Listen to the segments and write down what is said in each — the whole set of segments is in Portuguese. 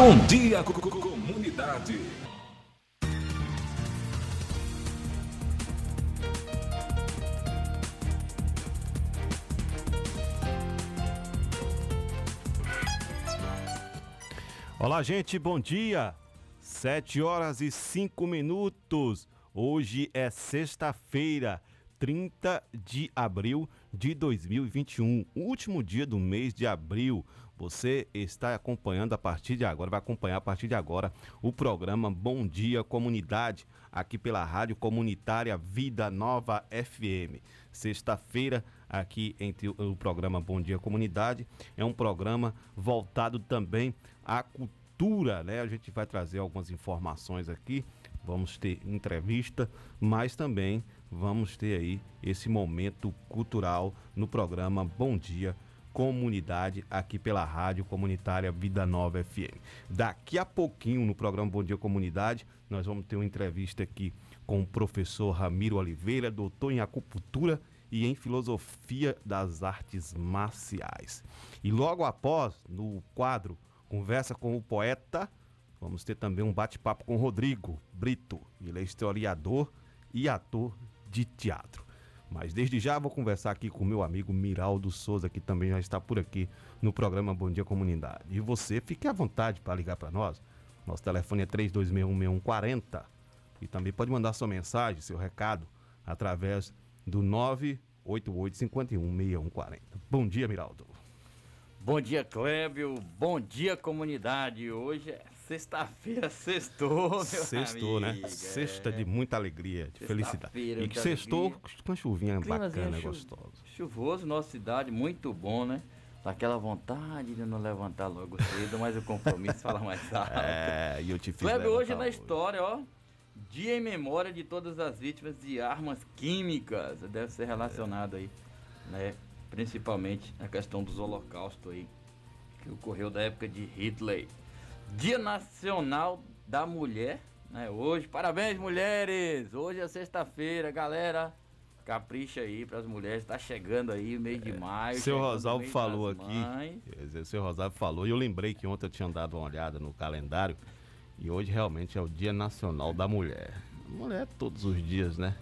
Bom dia, comunidade. Olá, gente, bom dia. Sete horas e cinco minutos. Hoje é sexta-feira, 30 de abril de 2021, último dia do mês de abril. Você está acompanhando a partir de agora, vai acompanhar a partir de agora o programa Bom Dia Comunidade, aqui pela Rádio Comunitária Vida Nova FM. Sexta-feira, aqui entre o programa Bom Dia Comunidade, é um programa voltado também à cultura, né? A gente vai trazer algumas informações aqui, vamos ter entrevista, mas também vamos ter aí esse momento cultural no programa Bom Dia Comunidade comunidade aqui pela Rádio Comunitária Vida Nova FM. Daqui a pouquinho, no programa Bom Dia Comunidade, nós vamos ter uma entrevista aqui com o professor Ramiro Oliveira, doutor em acupuntura e em filosofia das artes marciais. E logo após, no quadro Conversa com o Poeta, vamos ter também um bate-papo com Rodrigo Brito. Ele é historiador e ator de teatro. Mas desde já vou conversar aqui com meu amigo Miraldo Souza, que também já está por aqui no programa Bom Dia Comunidade. E você, fique à vontade para ligar para nós. Nosso telefone é 32616140 e também pode mandar sua mensagem, seu recado, através do 988516140. Bom dia, Miraldo. Bom dia, Clébio. Bom dia, comunidade. Hoje é Sexta-feira, sextou, meu Sextou, né? amigo, né? Sexta é. de muita alegria, de felicidade. E que sextou alegria. com uma chuvinha bacana, chu gostosa. Chuvoso, nossa cidade, muito bom, né? Aquela vontade de não levantar logo cedo, mas o compromisso fala mais alto. É, e eu te fiz Cleber, hoje na história, ó, dia em memória de todas as vítimas de armas químicas. Deve ser relacionado aí, né? Principalmente a questão dos holocaustos aí, que ocorreu da época de Hitler. Dia Nacional da Mulher, né? Hoje, parabéns mulheres! Hoje é sexta-feira, galera. Capricha aí para as mulheres, tá chegando aí mês de é, maio. Seu Rosalvo falou aqui. Dizer, seu Rosalvo falou, e eu lembrei que ontem eu tinha dado uma olhada no calendário. E hoje realmente é o Dia Nacional da Mulher. Mulher todos os dias, né?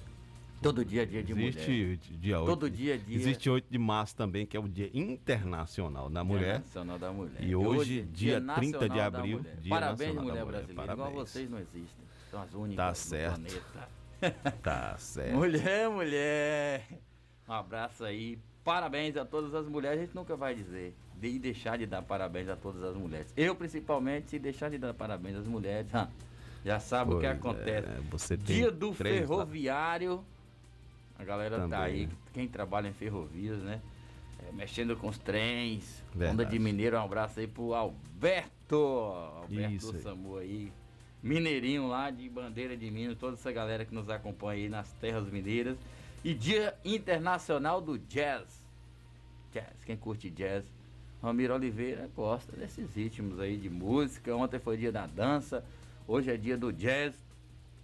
Todo dia é dia de Existe mulher. dia 8. Todo dia é dia. Existe 8 de março também, que é o Dia Internacional da Mulher. Nacional da Mulher. E hoje, dia, dia 30 de abril, dia Parabéns, Nacional mulher, mulher brasileira. Parabéns. Igual vocês não existem. São as únicas tá certo. planeta. tá certo. Mulher, mulher. Um abraço aí. Parabéns a todas as mulheres. A gente nunca vai dizer de deixar de dar parabéns a todas as mulheres. Eu, principalmente, se deixar de dar parabéns às mulheres, já sabe pois o que acontece. É, Dia do ferroviário. Lá a galera Também, tá aí, né? quem trabalha em ferrovias, né? É, mexendo com os trens. Verdade. Onda de Mineiro, um abraço aí pro Alberto. Alberto Isso Samu aí. Mineirinho lá de Bandeira de Minas, toda essa galera que nos acompanha aí nas terras mineiras. E Dia Internacional do Jazz. Jazz, quem curte jazz? Ramiro Oliveira gosta desses ritmos aí de música. Ontem foi dia da dança, hoje é dia do jazz.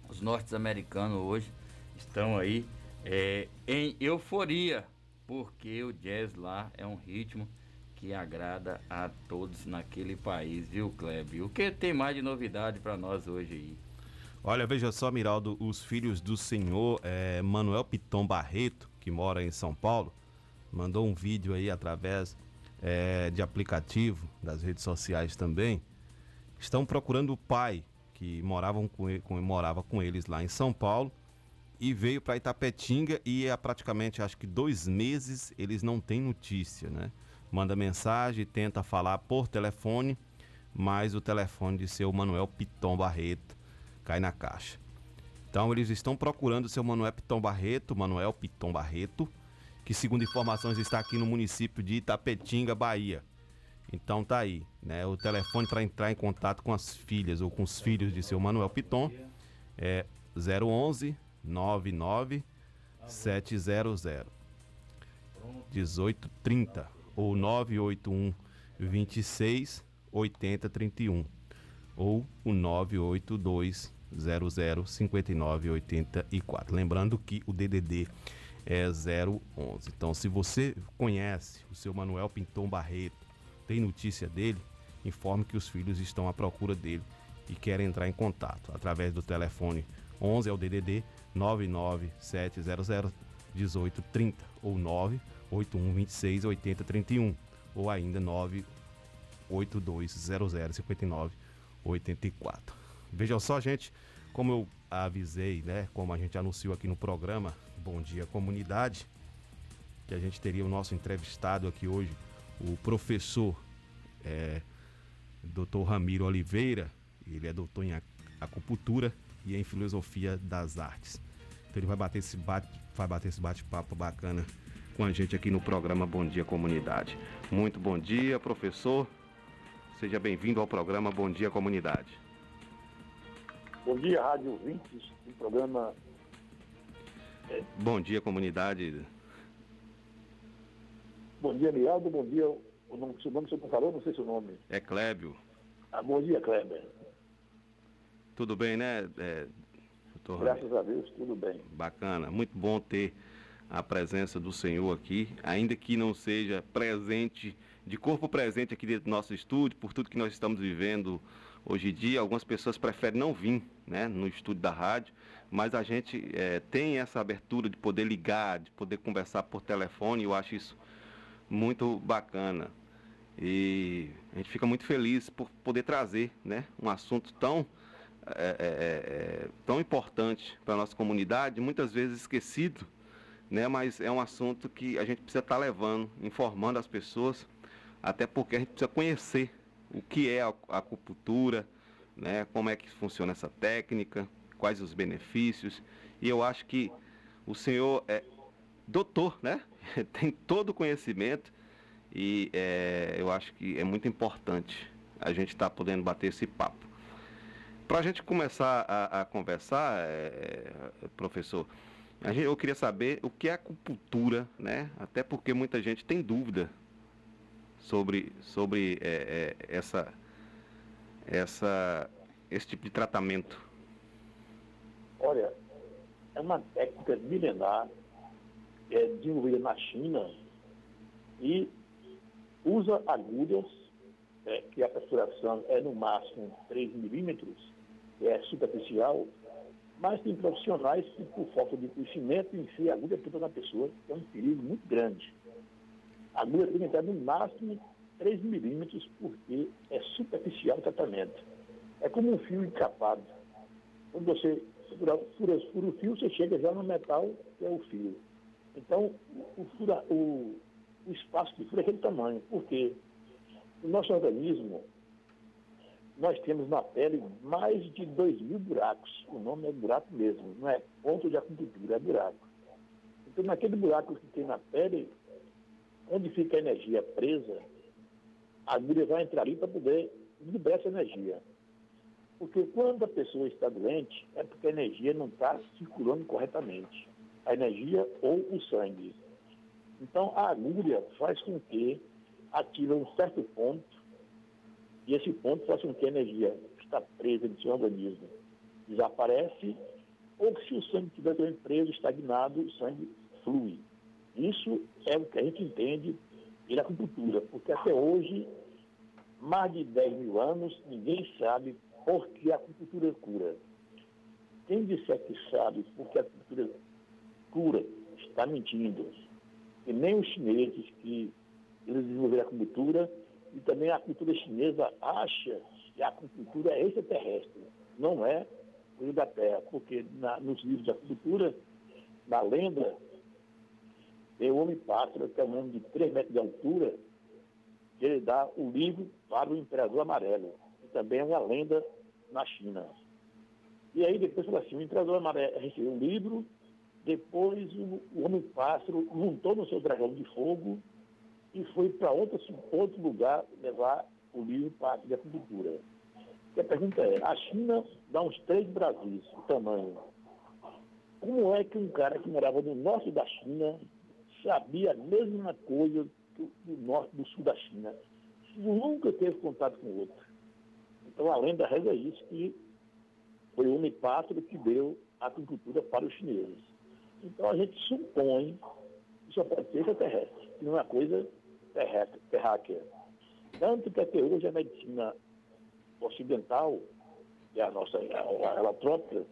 Os norte-americanos hoje estão aí é, em euforia, porque o jazz lá é um ritmo que agrada a todos naquele país, viu, Kleber? O que tem mais de novidade para nós hoje aí? Olha, veja só, Miraldo, os filhos do senhor é, Manuel Piton Barreto, que mora em São Paulo, mandou um vídeo aí através é, de aplicativo, das redes sociais também. Estão procurando o pai que moravam com, com, morava com eles lá em São Paulo e veio para Itapetinga e há praticamente acho que dois meses eles não têm notícia, né? Manda mensagem, tenta falar por telefone, mas o telefone de seu Manuel Piton Barreto cai na caixa. Então eles estão procurando seu Manuel Piton Barreto, Manuel Piton Barreto, que segundo informações está aqui no município de Itapetinga, Bahia. Então tá aí, né? O telefone para entrar em contato com as filhas ou com os filhos de seu Manuel Piton é 011 99 700 1830 ou 981 26 80 31 ou o 982 00 59 84. Lembrando que o DDD é 011. Então, se você conhece o seu Manuel Pinton Barreto, tem notícia dele, informe que os filhos estão à procura dele e querem entrar em contato através do telefone 11 é o DDD 99700 1830 ou 98126 8031 ou ainda 98200 5984. Vejam só, gente, como eu avisei, né, como a gente anunciou aqui no programa Bom Dia Comunidade, que a gente teria o nosso entrevistado aqui hoje, o professor é, Dr. Ramiro Oliveira, ele é doutor em acupuntura e em filosofia das artes. Então ele vai bater esse bate, vai bater esse bate-papo bacana com a gente aqui no programa Bom Dia Comunidade. Muito bom dia, professor. Seja bem-vindo ao programa Bom Dia Comunidade. Bom dia, Rádio ouvintes do programa. Bom dia, comunidade. Bom dia, Mialdo. Bom dia. O nome, seu nome você não falou? Não sei seu nome. É Clébio. Ah, bom dia, Kleber. Tudo bem, né, é, doutor Graças a Deus, tudo bem. Bacana. Muito bom ter a presença do Senhor aqui, ainda que não seja presente, de corpo presente aqui dentro do nosso estúdio, por tudo que nós estamos vivendo hoje em dia. Algumas pessoas preferem não vir né, no estúdio da rádio, mas a gente é, tem essa abertura de poder ligar, de poder conversar por telefone, eu acho isso muito bacana. E a gente fica muito feliz por poder trazer né, um assunto tão, é, é, é, tão importante para a nossa comunidade, muitas vezes esquecido, né, mas é um assunto que a gente precisa estar tá levando, informando as pessoas, até porque a gente precisa conhecer o que é a acupuntura, né, como é que funciona essa técnica, quais os benefícios. E eu acho que o senhor é doutor, né? Tem todo o conhecimento e é, eu acho que é muito importante a gente estar tá podendo bater esse papo. Para a gente começar a, a conversar, é, professor, gente, eu queria saber o que é acupuntura, né? Até porque muita gente tem dúvida sobre, sobre é, é, essa, essa, esse tipo de tratamento. Olha, é uma técnica milenar é, desenvolvida na China e usa agulhas, é, que a perfuração é no máximo 3 milímetros, é superficial, mas tem profissionais que, por falta de conhecimento, enfiam a agulha toda na pessoa, que é um perigo muito grande. A agulha tem que entrar no máximo 3 milímetros, porque é superficial o tratamento. É como um fio encapado. Quando você fura, fura, fura o fio, você chega já no metal, que é o fio. Então, o, fura, o, o espaço de furo é aquele tamanho, porque no nosso organismo nós temos na pele mais de 2 mil buracos. O nome é buraco mesmo, não é ponto de acupuntura, é buraco. Então, naquele buraco que tem na pele, onde fica a energia presa, a agulha vai entrar ali para poder liberar essa energia. Porque quando a pessoa está doente, é porque a energia não está circulando corretamente. A energia ou o sangue. Então, a agulha faz com que ative um certo ponto, e esse ponto faz com que a energia que está presa no seu organismo desaparece, ou se o sangue estiver também preso, estagnado, o sangue flui. Isso é o que a gente entende pela acupuntura, porque até hoje, mais de 10 mil anos, ninguém sabe por que a acupuntura cura. Quem disser que sabe por que a acupuntura cura, está mentindo e nem os chineses que eles desenvolveram a acupuntura e também a cultura chinesa acha que a acupuntura é extraterrestre, não é coisa da Terra, porque na, nos livros de acupuntura, na lenda, tem o homem pássaro, que é um homem de 3 metros de altura, que ele dá o livro para o imperador amarelo, que também é uma lenda na China. E aí depois falou assim, o imperador amarelo recebeu um livro depois o, o Homem-Pássaro montou no seu dragão de fogo e foi para outro, outro lugar levar o livro para a acupuntura. E a pergunta é, a China dá uns três Brasis, o tamanho. Como é que um cara que morava no norte da China sabia a mesma coisa do, do norte do sul da China? Nunca teve contato com outro. Então a lenda reza isso, que foi o homem-pássaro que deu a acupuntura para os chineses. Então a gente supõe que só pode ser extraterrestre, que não é uma coisa terrestre, terráquea. Tanto que até hoje a medicina ocidental, que é a nossa a, alotrópica,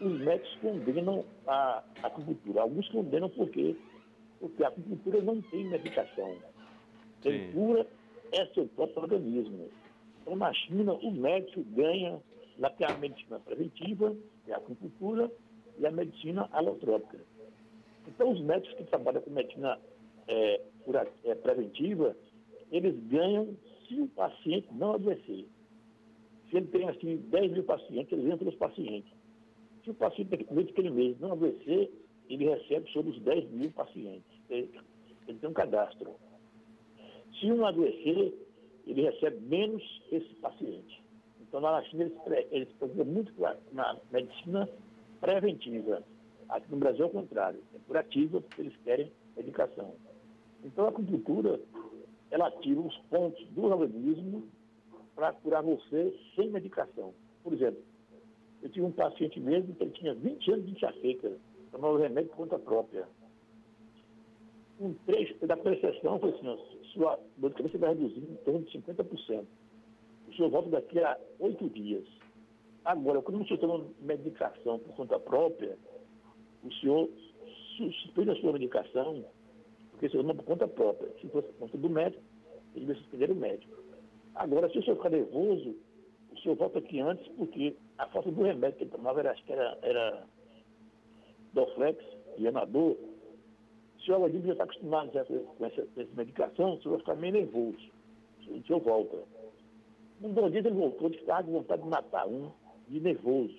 os médicos condenam a acupuntura. Alguns condenam porque, porque a acupuntura não tem medicação. Quem cura é seu próprio organismo. Então, na China, o médico ganha na que é a medicina preventiva, que é a acupuntura, e a medicina alotrópica. Então, os médicos que trabalham com medicina é, é, preventiva, eles ganham se o paciente não adoecer. Se ele tem, assim, 10 mil pacientes, eles ganham pelos pacientes. Se o paciente, dentro aquele mês, não adoecer, ele recebe sobre os 10 mil pacientes. Ele, ele tem um cadastro. Se um adoecer, ele recebe menos esse paciente. Então, lá na China, eles, eles procuram muito na medicina preventiva. Aqui no Brasil é o contrário, é curativa, porque eles querem medicação. Então, a acupuntura, ela tira os pontos do organismo para curar você sem medicação. Por exemplo, eu tive um paciente mesmo que ele tinha 20 anos de enxaqueca, tomava remédio por conta própria. Um trecho da percepção foi assim, ó, sua dor de cabeça vai reduzir em torno de 50%. O senhor volta daqui a oito dias. Agora, quando o senhor toma medicação por conta própria, o senhor suspende a sua medicação, porque o senhor toma por conta própria. Se fosse por conta do médico, ele vai suspender o médico. Agora, se o senhor ficar nervoso, o senhor volta aqui antes, porque a falta do remédio que ele tomava era, acho que era, era Doflex e Anador. O senhor já está acostumado já com, essa, com essa medicação, o senhor vai ficar meio nervoso. O senhor volta. Um bom dia ele voltou de estar com vontade de matar um de nervoso.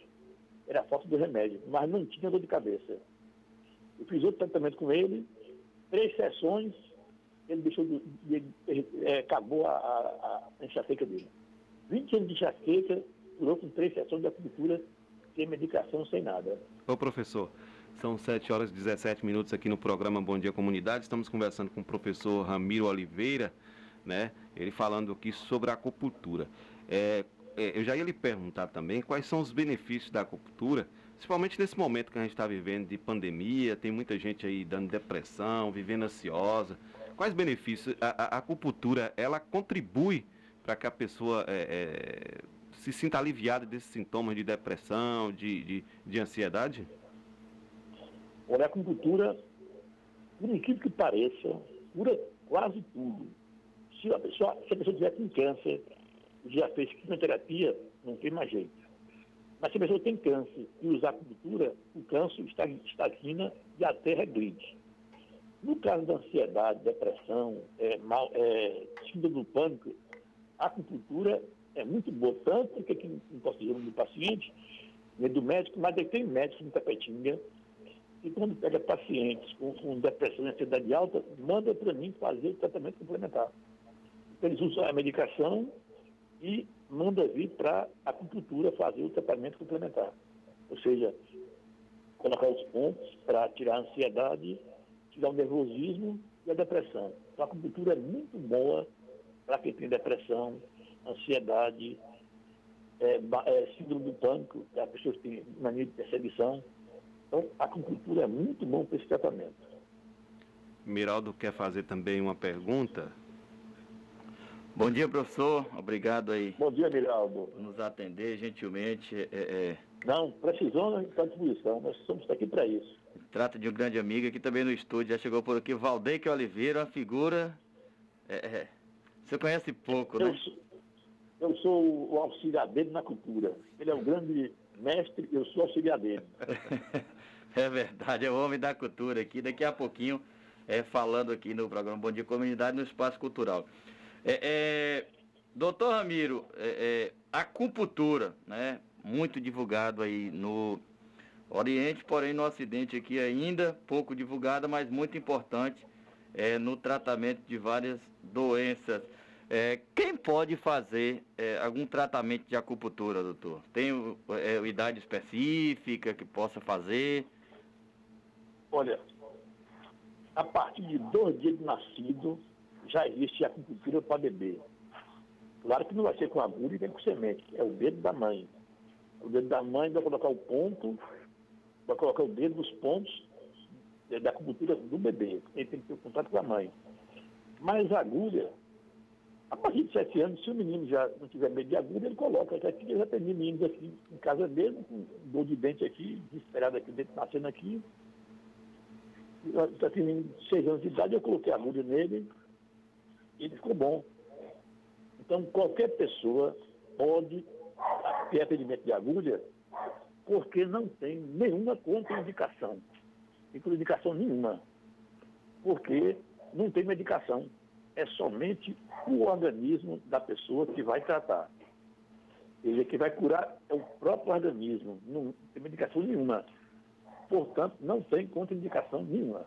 Era a falta do remédio, mas não tinha dor de cabeça. Eu fiz outro tratamento com ele, três sessões, ele deixou de, de, de, é, acabou a, a, a, enxaqueca dele. 20 anos de enxaqueca, durou com três sessões de acupuntura, sem medicação, sem nada. Ô professor, são 7 horas e 17 minutos aqui no programa Bom Dia Comunidade. Estamos conversando com o professor Ramiro Oliveira, né? Ele falando aqui sobre a acupuntura. É, é, eu já ia lhe perguntar também quais são os benefícios da acupuntura, principalmente nesse momento que a gente está vivendo de pandemia, tem muita gente aí dando depressão, vivendo ansiosa. Quais benefícios? A, a acupuntura, ela contribui para que a pessoa é, é, se sinta aliviada desses sintomas de depressão, de, de, de ansiedade? Olha, a acupuntura, por incrível que pareça, cura quase tudo. Se a pessoa, pessoa tiver com câncer, já fez quimioterapia, não tem mais jeito. Mas se a pessoa tem câncer e usar acupuntura, o câncer estagna e a terra regride. No caso da ansiedade, depressão, é, mal, é, síndrome do pânico, a acupuntura é muito boa, tanto que aqui não posso dizer do paciente, nem do médico, mas tem médicos no Tapetinga, e quando pega pacientes com, com depressão e ansiedade alta, manda para mim fazer o tratamento complementar. Eles usam a medicação e manda vir para a acupuntura fazer o tratamento complementar. Ou seja, colocar os pontos para tirar a ansiedade, tirar o nervosismo e a depressão. Então, a acupuntura é muito boa para quem tem depressão, ansiedade, é, é, síndrome do pânico, que a pessoa tem mania de perseguição. Então, a acupuntura é muito bom para esse tratamento. Miraldo quer fazer também uma pergunta Bom dia, professor. Obrigado aí. Bom dia, Miraldo. Por nos atender gentilmente. É, é... Não, precisou, nós estamos à disposição. Nós estamos aqui para isso. Trata de um grande amigo aqui também no estúdio. Já chegou por aqui, Valdeque Oliveira, uma figura. É, é... Você conhece pouco, eu né? Sou, eu sou o auxiliar dele na cultura. Ele é o grande mestre, eu sou auxiliar dele. é verdade, é o homem da cultura aqui. Daqui a pouquinho, é, falando aqui no programa Bom Dia Comunidade no Espaço Cultural. É, é, doutor Ramiro, é, é, acupuntura, né? Muito divulgado aí no Oriente, porém no Ocidente aqui ainda pouco divulgada, mas muito importante é, no tratamento de várias doenças. É, quem pode fazer é, algum tratamento de acupuntura, doutor? Tem é, idade específica que possa fazer? Olha, a partir de dois dias de nascido, já existe acupuntura para bebê. Claro que não vai ser com agulha nem com semente, é o dedo da mãe. O dedo da mãe vai colocar o ponto, vai colocar o dedo nos pontos da acupuntura do bebê. Ele tem que ter contato com a mãe. Mas a agulha, A partir de sete anos, se o menino já não tiver medo de agulha, ele coloca. Aqui já tem meninos aqui em casa mesmo, com dor de dente aqui, desesperado aqui dentro, nascendo aqui. Já tem menino de seis anos de idade, eu coloquei agulha nele ele ficou bom. Então, qualquer pessoa pode ter atendimento de agulha porque não tem nenhuma contraindicação. Contraindicação nenhuma. Porque não tem medicação é somente o organismo da pessoa que vai tratar. Ele que vai curar é o próprio organismo, não tem medicação nenhuma. Portanto, não tem contraindicação nenhuma.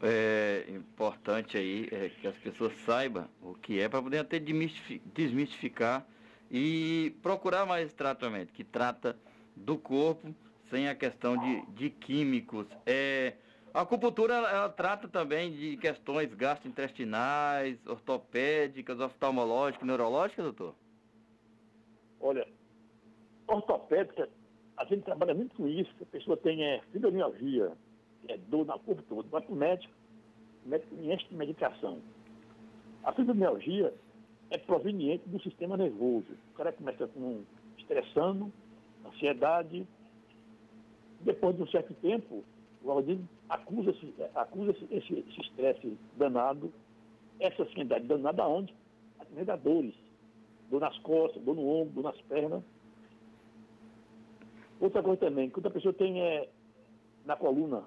É importante aí é, que as pessoas saibam o que é para poder até desmistificar e procurar mais tratamento, que trata do corpo sem a questão de, de químicos. É, a acupuntura ela, ela, trata também de questões gastrointestinais, ortopédicas, oftalmológicas, neurológicas, doutor? Olha, ortopédica, a gente trabalha muito com isso. A pessoa tem é, fibromialgia, é dor no corpo todo. Vai para o médico, o médico enche de medicação. A fibromialgia é proveniente do sistema nervoso. O cara começa com estressando, ansiedade. Depois de um certo tempo, o organismo acusa, -se, acusa -se esse estresse danado, essa ansiedade danada aonde? Através das dores. Dor nas costas, dor no ombro, dor nas pernas. Outra coisa também, quando a pessoa tem é, na coluna,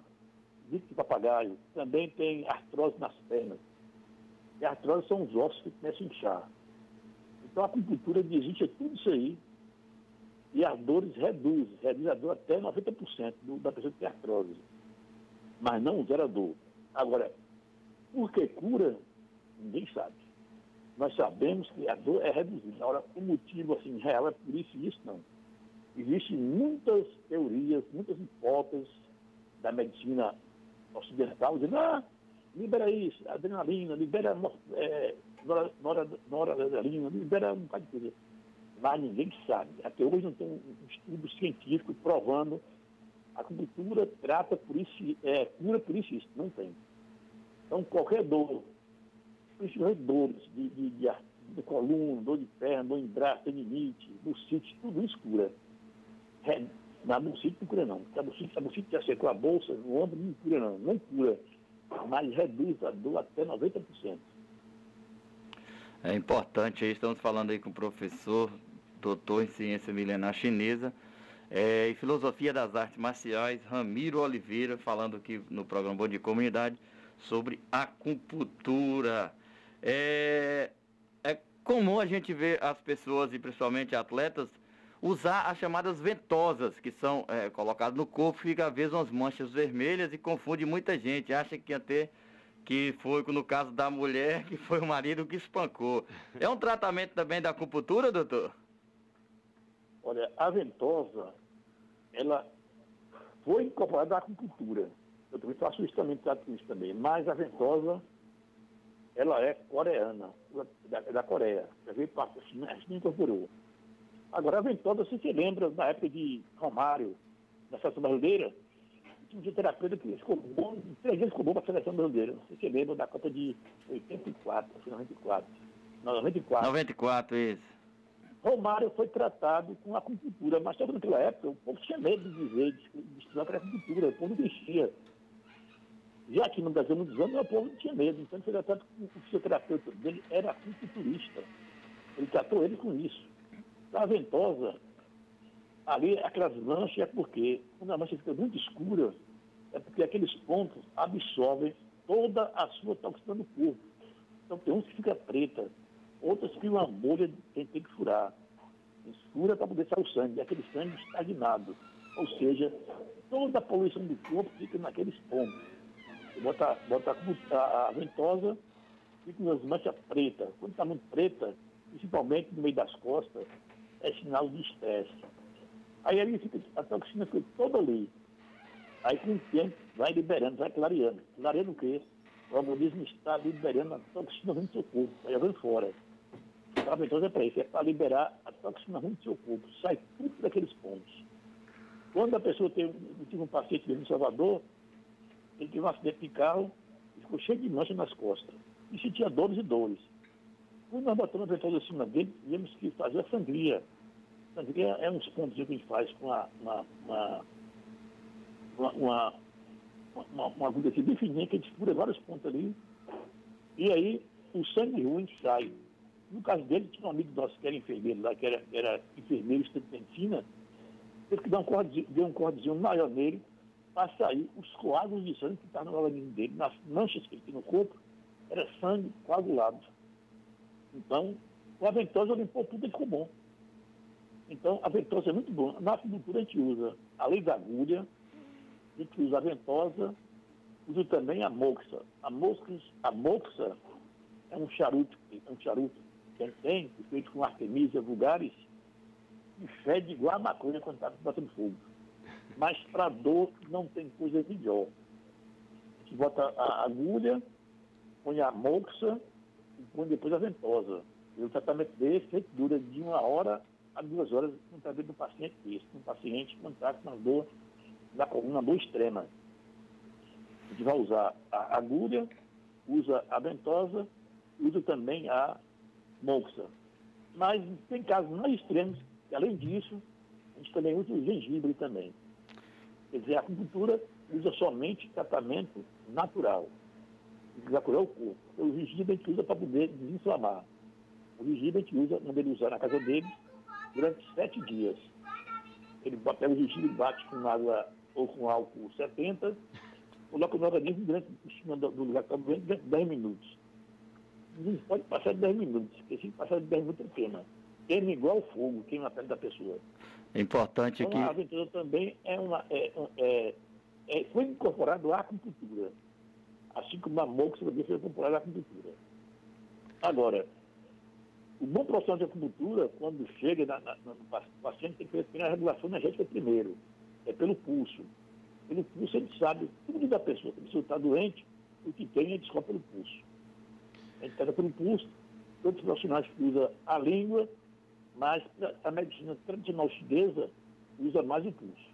bico de papagaio, também tem artrose nas pernas. E artrose são os ossos que começam a inchar. Então a acupuntura desiste tudo isso aí e as dores reduzem, reduz a dor até 90% do, da pessoa que tem artrose mas não gera dor. Agora, por que cura? Ninguém sabe. Nós sabemos que a dor é reduzida. Agora, o motivo assim, real é por isso e isso não. Existem muitas teorias, muitas hipóteses da medicina ocidental dizendo, ah, libera isso, adrenalina, libera é, noradrenalina, libera um bocado de coisa. Mas ninguém sabe. Até hoje não tem um estudo científico provando a acupuntura trata por isso, é, cura por isso, isso não tem. Então, qualquer dor, principalmente dores de, de, de, de coluna, dor de perna, dor em braço, tendinite, bucite, tudo isso cura. Na bucite não cura não. A bucite, a bucite já secou a bolsa, o ombro não cura não, não cura. Mas reduz a dor até 90%. É importante, aí estamos falando aí com o professor, doutor em ciência milenar chinesa, é, e Filosofia das Artes Marciais, Ramiro Oliveira, falando aqui no programa Bom de Comunidade sobre acupuntura. É, é comum a gente ver as pessoas, e principalmente atletas, usar as chamadas ventosas, que são é, colocadas no corpo, fica às vezes umas manchas vermelhas e confunde muita gente. Acha que ter que foi no caso da mulher, que foi o marido que espancou. É um tratamento também da acupuntura, doutor? Olha, a ventosa, ela foi incorporada à acupuntura. Eu também faço isso também, trato isso também. Mas a ventosa, ela é coreana, da, da Coreia. Já veio para a China, a incorporou. Agora, a ventosa, você se lembra, na época de Romário, da seleção brasileira, tinha um terapeuta que ficou bom, três vezes ficou bom para a seleção brasileira. Você se lembra da Copa de 84, 94. Não, 94. 94, isso. Romário foi tratado com acupuntura, mas só que naquela época o povo tinha medo de dizer, de, estudar para acupuntura, o povo não deixia. Já aqui no Brasil, muitos anos, o povo não tinha medo, então ele foi tratado com o fisioterapeuta dele, era acupunturista. Ele tratou ele com isso. A ventosa, ali aquelas manchas é porque, quando a mancha fica muito escura, é porque aqueles pontos absorvem toda a sua toxina no corpo. Então tem uns que fica preta, outras que uma bolha tem, tem que furar. Fura para poder sair o sangue, aquele sangue estagnado. Ou seja, toda a poluição do corpo fica naqueles pontos. Bota, bota a, a ventosa, fica umas manchas pretas. Quando está muito preta, principalmente no meio das costas, é sinal de estresse. Aí ali fica, a toxina fica toda ali. Aí com o tempo vai liberando, vai clareando. Clareando o quê? O organismo está liberando a toxina dentro do seu corpo, vai jogando fora. Ventosa é para isso, é para liberar a toxina ruim do seu corpo, sai tudo daqueles pontos. Quando a pessoa tem, eu tive um paciente mesmo em Salvador, ele teve um acidente de carro e ficou cheio de mancha nas costas. E sentia dores e dores. Quando nós botamos a ventosa acima dele, tivemos que fazer a sangria. Sangria é uns pontos que a gente faz com uma, uma, uma, uma, uma, uma agulha aqui bem fininha, que a gente fura vários pontos ali. E aí o sangue ruim sai. No caso dele, tinha um amigo nosso que era enfermeiro lá, que era, era enfermeiro estudantina, teve que dar um cordezinho, deu um cordezinho maior nele para sair os coágulos de sangue que estavam no organismo dele, nas manchas que ele tinha no corpo, era sangue coagulado. Então, o aventosa limpou tudo e ficou bom. Então, a ventosa é muito boa. Na acupuntura a gente usa, além da agulha, a gente usa a ventosa, usa também a moxa. A moxa, a moxa é um charuto, é um charuto que ele tem, feito com artemisia vulgaris, e fede igual a maconha quando está batendo fogo. Mas para dor não tem coisa melhor. A gente bota a agulha, põe a moxa põe depois a ventosa. E o tratamento desse dura de uma hora a duas horas no tratamento do paciente desse. Um paciente com uma dor, uma dor extrema. A gente vai usar a agulha, usa a ventosa, usa também a moxa. Mas tem casos mais extremos, que além disso, a gente também usa o gengibre também. Quer dizer, a acupuntura usa somente tratamento natural. Curar o corpo. O gengibre a gente usa para poder desinflamar. O gengibre a gente usa, quando ele usar na casa dele, durante sete dias. Ele pega o gengibre, bate com água ou com álcool 70, coloca no organismo durante, em cima do, lugar que está doendo durante 10 minutos. Não pode passar de 10 minutos, porque se passar de 10 minutos queima. Queima igual fogo, queima a pele da pessoa. É importante então, aqui. A aventura também é uma, é, é, é, foi incorporado à acupuntura. Assim como a moxa também foi incorporada à acupuntura. Agora, o bom profissional de acupuntura, quando chega na, na, no paciente, tem que ter a regulação energética primeiro. É pelo pulso. Pelo pulso gente sabe tudo da pessoa. Se está doente, o que tem gente descobre pelo pulso. A gente pega pelo pulso, todos os profissionais que usam a língua, mas a medicina tradicional chinesa usa mais o pulso.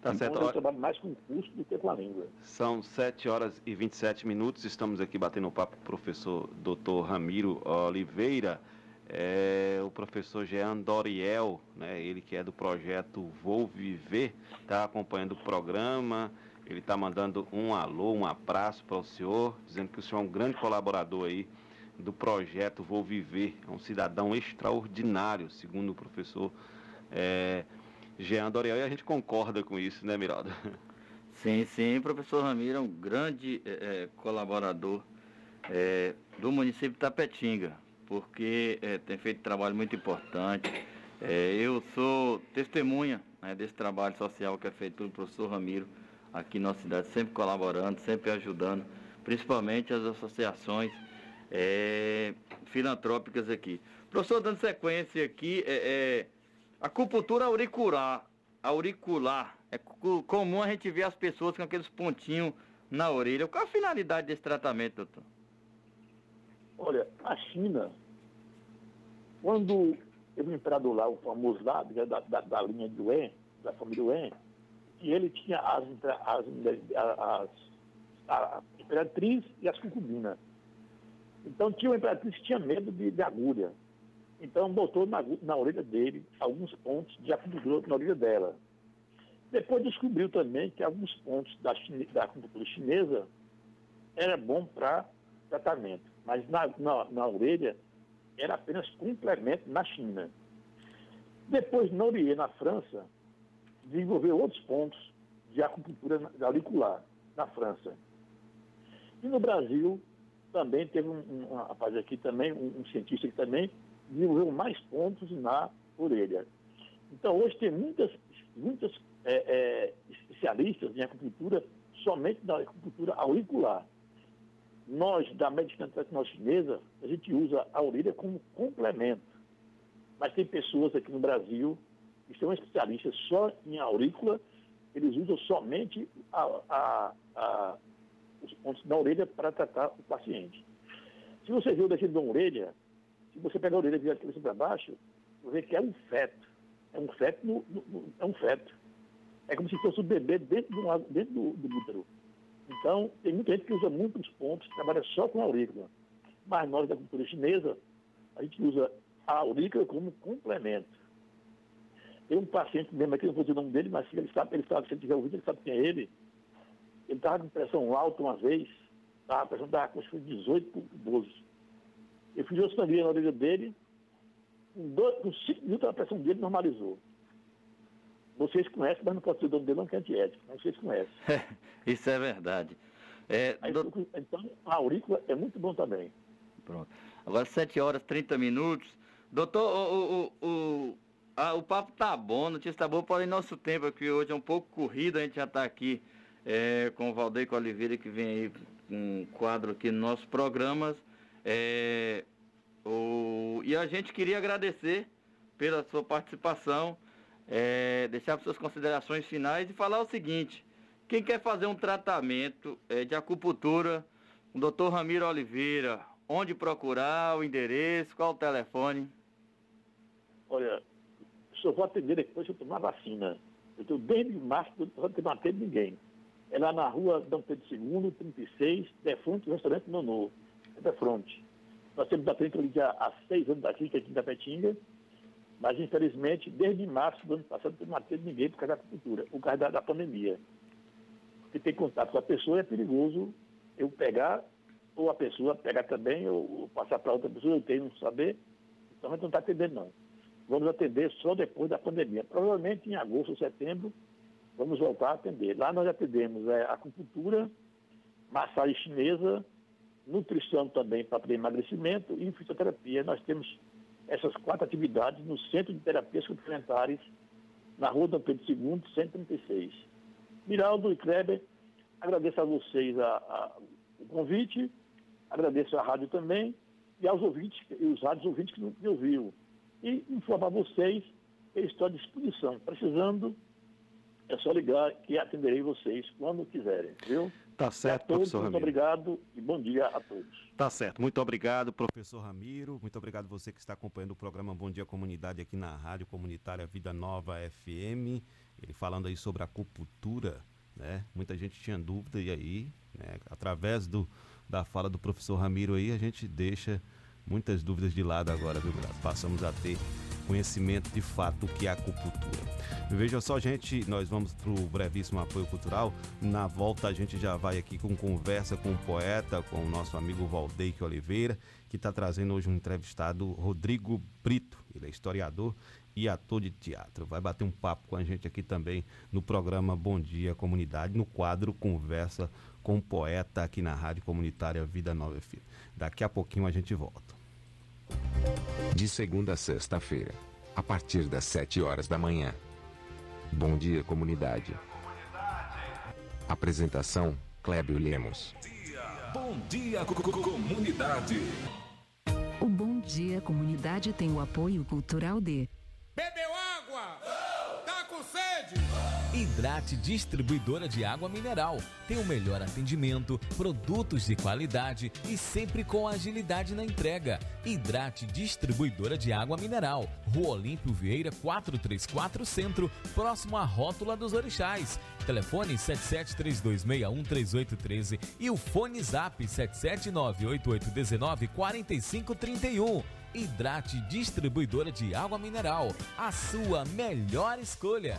Tá então, certo. eu trabalho mais com o pulso do que com a língua. São 7 horas e 27 minutos. Estamos aqui batendo um papo com o professor Dr. Ramiro Oliveira. É, o professor Jean Doriel, né, ele que é do projeto Vou Viver, está acompanhando o programa. Ele está mandando um alô, um abraço para o senhor, dizendo que o senhor é um grande colaborador aí do projeto Vou Viver. É um cidadão extraordinário, segundo o professor é, Jean Doriel, e a gente concorda com isso, né, Miralda? Sim, sim, professor Ramiro é um grande é, é, colaborador é, do município de Tapetinga, porque é, tem feito trabalho muito importante. É, eu sou testemunha né, desse trabalho social que é feito pelo professor Ramiro aqui na cidade, sempre colaborando, sempre ajudando, principalmente as associações é, filantrópicas aqui. Professor, dando sequência aqui, é, acupuntura auricular, auricular, é comum a gente ver as pessoas com aqueles pontinhos na orelha. Qual a finalidade desse tratamento, doutor? Olha, a China, quando o imperador lá, o famoso lá, da, da, da linha do En, da família Wen, que ele tinha as, as, as, a imperatriz e as concubinas. Então tinha uma imperatriz que tinha medo de, de agulha. Então botou na, na, orelha dele alguns pontos de acupuntura na orelha dela. Depois descobriu também que alguns pontos da, da acupuntura chinesa era bom para tratamento, mas na, na, na, orelha era apenas complemento na China. Depois, na Oriente, na França, desenvolveu outros pontos de acupuntura auricular na França. E no Brasil, também teve um, um rapaz aqui também, um, um, cientista que também desenvolveu mais pontos na orelha. Então hoje tem muitas, muitas é, é, especialistas em acupuntura somente na acupuntura auricular. Nós, da medicina tradicional chinesa, a gente usa a orelha como complemento. Mas tem pessoas aqui no Brasil que são especialistas só em aurícula, eles usam somente a, a, a os pontos da orelha para tratar o paciente. Se você o tecido da orelha, você pegar a orelha e virar a cabeça para baixo, você vê que é um feto. É um feto, no, no, é um feto. É como se fosse um bebê dentro do, dentro do, do útero. Então, tem muita gente que usa muitos pontos, trabalha só com a aurícula. Mas nós, da cultura chinesa, A gente usa a aurícula como complemento. Tem um paciente mesmo aqui, não vou dizer o nome dele, mas ele sabe, ele sabe, se ele tiver ouvido, ele sabe quem é ele. Ele estava com pressão alta uma vez, a pressão estava com 18 por 12. Eu fiz uma sangria na orelha dele, com 5 minutos a pressão dele normalizou. Vocês conhecem, mas não pode ser o dono dele, não, que é antiético. Mas vocês conhecem. Isso é verdade. É, Aí, do... Então, a aurícula é muito bom também. Pronto. Agora, 7 horas 30 minutos. Doutor, o, o, o, a, o papo tá bom, notícia tá boa, porém nosso tempo aqui hoje é um pouco corrido, a gente já está aqui é, com o Valdeir Oliveira, que vem aí com um quadro aqui nos nossos programas. É, o, e a gente queria agradecer pela sua participação, é, deixar suas considerações finais e falar o seguinte: quem quer fazer um tratamento é, de acupuntura, o doutor Ramiro Oliveira, onde procurar, o endereço, qual o telefone? Olha, só vou atender depois que eu tomar vacina. Eu estou desde março, não tenho atendido ninguém. É lá na rua Dom Pedro II, 36, de frente do restaurante Nonô. É de frente. Nós temos da ali já há seis anos daqui, que é aqui em Tapetinga, mas infelizmente, desde março do ano passado, não atendido ninguém por causa da cultura, por causa da, da pandemia. Porque ter contato com a pessoa é perigoso eu pegar, ou a pessoa pegar também, ou, ou passar para outra pessoa, eu tenho que saber. Então a gente não está atendendo, não. Vamos atender só depois da pandemia. Provavelmente em agosto ou setembro, vamos voltar a atender. Lá nós atendemos é, acupuntura, massagem chinesa, nutrição também para emagrecimento e fisioterapia. Nós temos essas quatro atividades no Centro de Terapias Complementares, na rua Dom Pedro II, 136. Miraldo e Kleber, agradeço a vocês a, a, o convite, agradeço à rádio também e aos ouvintes, e os rádios ouvintes que me ouviram. E informar vocês que estou à disposição. Precisando, é só ligar que atenderei vocês quando quiserem, viu? Tá certo, todos, professor Muito Ramiro. obrigado e bom dia a todos. Tá certo. Muito obrigado, professor Ramiro. Muito obrigado você que está acompanhando o programa Bom Dia Comunidade aqui na Rádio Comunitária Vida Nova FM. Ele falando aí sobre acupuntura, né? Muita gente tinha dúvida e aí, né, através do, da fala do professor Ramiro aí, a gente deixa muitas dúvidas de lado agora, viu, Grato? Passamos a ter conhecimento de fato que é acupuntura. Veja só, gente, nós vamos para o brevíssimo apoio cultural. Na volta a gente já vai aqui com conversa com o poeta, com o nosso amigo Valdeque Oliveira, que está trazendo hoje um entrevistado, Rodrigo Brito. Ele é historiador e ator de teatro. Vai bater um papo com a gente aqui também no programa Bom Dia Comunidade, no quadro Conversa com o Poeta aqui na Rádio Comunitária Vida Nova FM. Daqui a pouquinho a gente volta. De segunda a sexta-feira, a partir das 7 horas da manhã. Bom dia, comunidade. Apresentação: Clébio Lemos. Bom dia, co- co- comunidade. O Bom Dia Comunidade tem o apoio cultural de Bebeu Hidrate Distribuidora de Água Mineral. Tem o melhor atendimento, produtos de qualidade e sempre com agilidade na entrega. Hidrate Distribuidora de Água Mineral. Rua Olímpio Vieira 434 Centro, próximo à Rótula dos Orixás. Telefone 7732613813 e o fone Zap 77988194531. Hidrate Distribuidora de Água Mineral. A sua melhor escolha.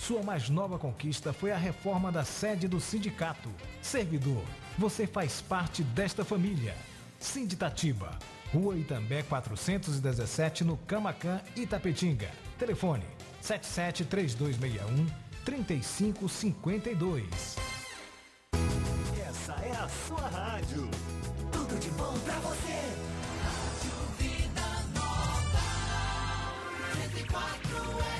Sua mais nova conquista foi a reforma da sede do sindicato. Servidor, você faz parte desta família. Sinditatiba, Rua Itambé 417, no Camacan, Itapetinga. Telefone 773261 3552. Essa é a sua rádio. Tudo de bom pra você. Rádio Vida Nova. 104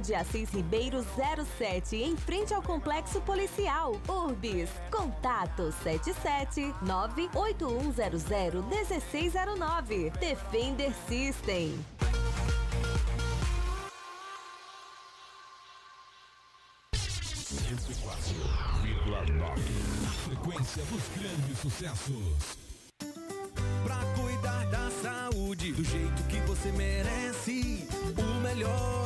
de Assis Ribeiro 07, em frente ao Complexo Policial. Urbis. Contato 77 98100 1609. Defender System. Frequência dos grandes sucessos. Pra cuidar da saúde do jeito que você merece. O melhor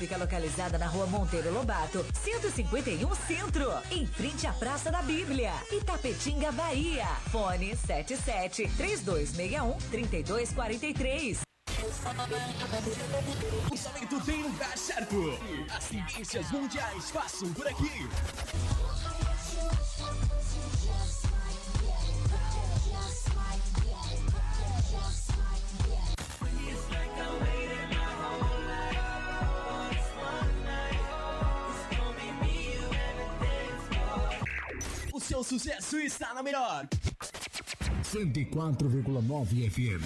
fica localizada na rua Monteiro Lobato, 151 Centro, em frente à Praça da Bíblia, Itapetinga, Bahia. Fone 77 3261 3243. O lançamento tem lugar certo. As tendências mundiais passam por aqui. Seu sucesso está na melhor. 104,9 FM.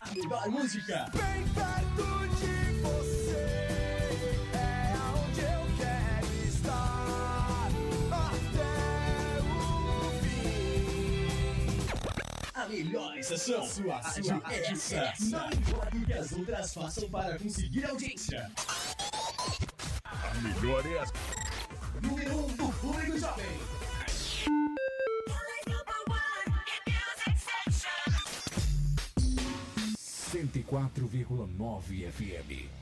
A melhor música. Bem perto de A melhor estação. Sua, sua é essa. Não importa o que as outras façam para conseguir audiência. A melhor é essa. Número 1 um do público jovem. Cento e quatro vírgula nove FM.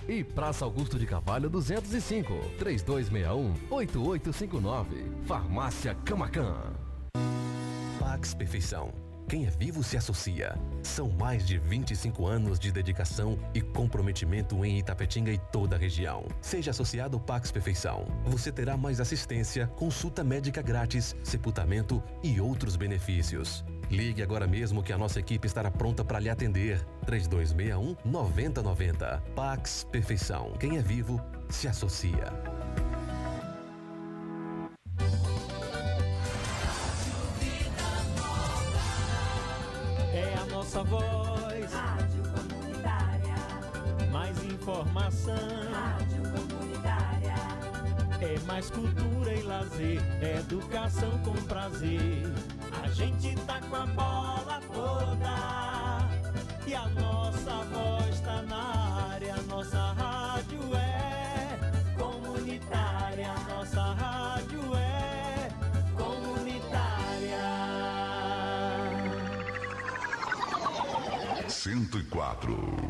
E Praça Augusto de Carvalho 205, 3261-8859. Farmácia Camacan. Pax Perfeição. Quem é vivo se associa. São mais de 25 anos de dedicação e comprometimento em Itapetinga e toda a região. Seja associado ao Pax Perfeição. Você terá mais assistência, consulta médica grátis, sepultamento e outros benefícios. Ligue agora mesmo que a nossa equipe estará pronta para lhe atender. 3261 9090. Pax Perfeição. Quem é vivo se associa. É a nossa voz. Rádio Comunitária. Mais informação. Rádio Comunitária. É mais cultura e lazer. É educação com prazer gente tá com a bola toda e a nossa voz tá na área, nossa rádio é comunitária, nossa rádio é comunitária. 104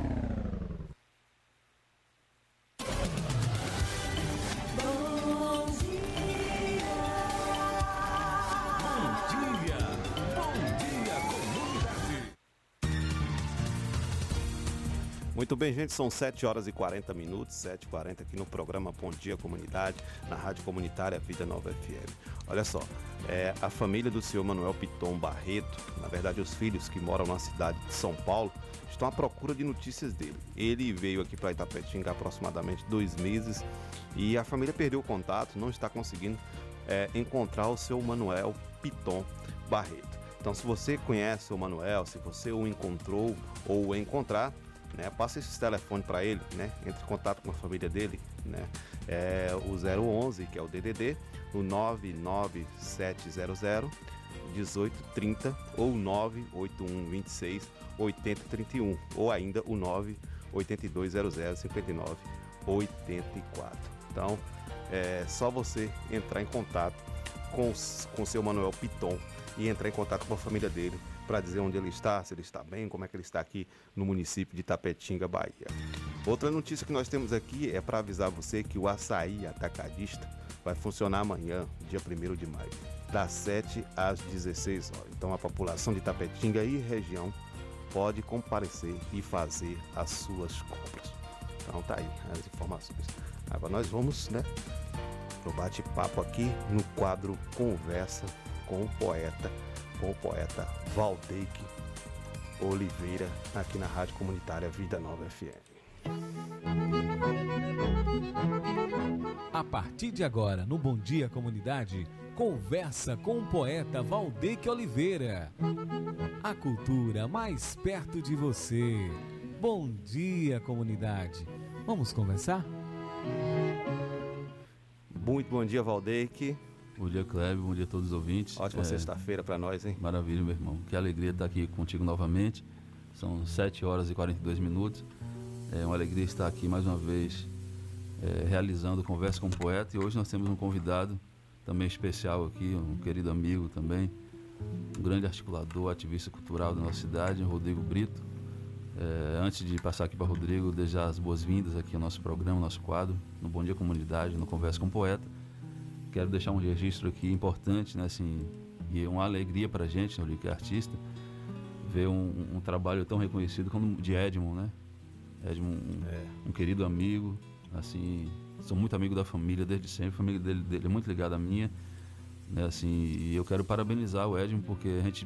Muito bem, gente, são 7 horas e 40 minutos, 7 e 40 aqui no programa Bom Dia Comunidade, na Rádio Comunitária Vida Nova FM. Olha só, é, a família do senhor Manuel Piton Barreto, na verdade os filhos que moram na cidade de São Paulo, estão à procura de notícias dele. Ele veio aqui para Itapetinga há aproximadamente dois meses e a família perdeu o contato, não está conseguindo é, encontrar o seu Manuel Piton Barreto. Então, se você conhece o Manuel, se você o encontrou ou o encontrar, né, passa esse telefone para ele, né, entre em contato com a família dele, né, é o 011, que é o DDD, o 99700 1830 ou 98126 8031 ou ainda o 98200 59 84. Então, é só você entrar em contato com o seu Manuel Piton e entrar em contato com a família dele para dizer onde ele está, se ele está bem, como é que ele está aqui no município de Tapetinga, Bahia. Outra notícia que nós temos aqui é para avisar você que o açaí atacadista vai funcionar amanhã, dia 1 de maio, das 7 às 16 horas. Então a população de Tapetinga e região pode comparecer e fazer as suas compras. Então tá aí as informações. Agora nós vamos, né, pro bate-papo aqui no quadro Conversa com o Poeta, com o poeta Valdeque Oliveira, aqui na Rádio Comunitária Vida Nova FM. A partir de agora, no Bom Dia Comunidade, conversa com o poeta Valdeque Oliveira. A cultura mais perto de você. Bom dia, comunidade. Vamos conversar? Muito bom dia, Valdeque. Bom dia, Kleber. Bom dia a todos os ouvintes. Ótima sexta-feira para nós, hein? Maravilha, meu irmão. Que alegria estar aqui contigo novamente. São 7 horas e 42 minutos. É uma alegria estar aqui mais uma vez é, realizando Conversa com o Poeta. E hoje nós temos um convidado também especial aqui, um querido amigo também, um grande articulador, ativista cultural da nossa cidade, Rodrigo Brito. É, antes de passar aqui para Rodrigo, desejar as boas-vindas aqui ao nosso programa, ao nosso quadro, no Bom Dia Comunidade, no Conversa com o Poeta. Quero deixar um registro aqui importante, né, assim, e uma alegria para a gente, né, que é artista, ver um, um, trabalho tão reconhecido como o de Edmond, né? Edmond, um, é. um, querido amigo, assim, sou muito amigo da família desde sempre, a família dele, dele é muito ligada à minha, né, assim, e eu quero parabenizar o Edmond porque a gente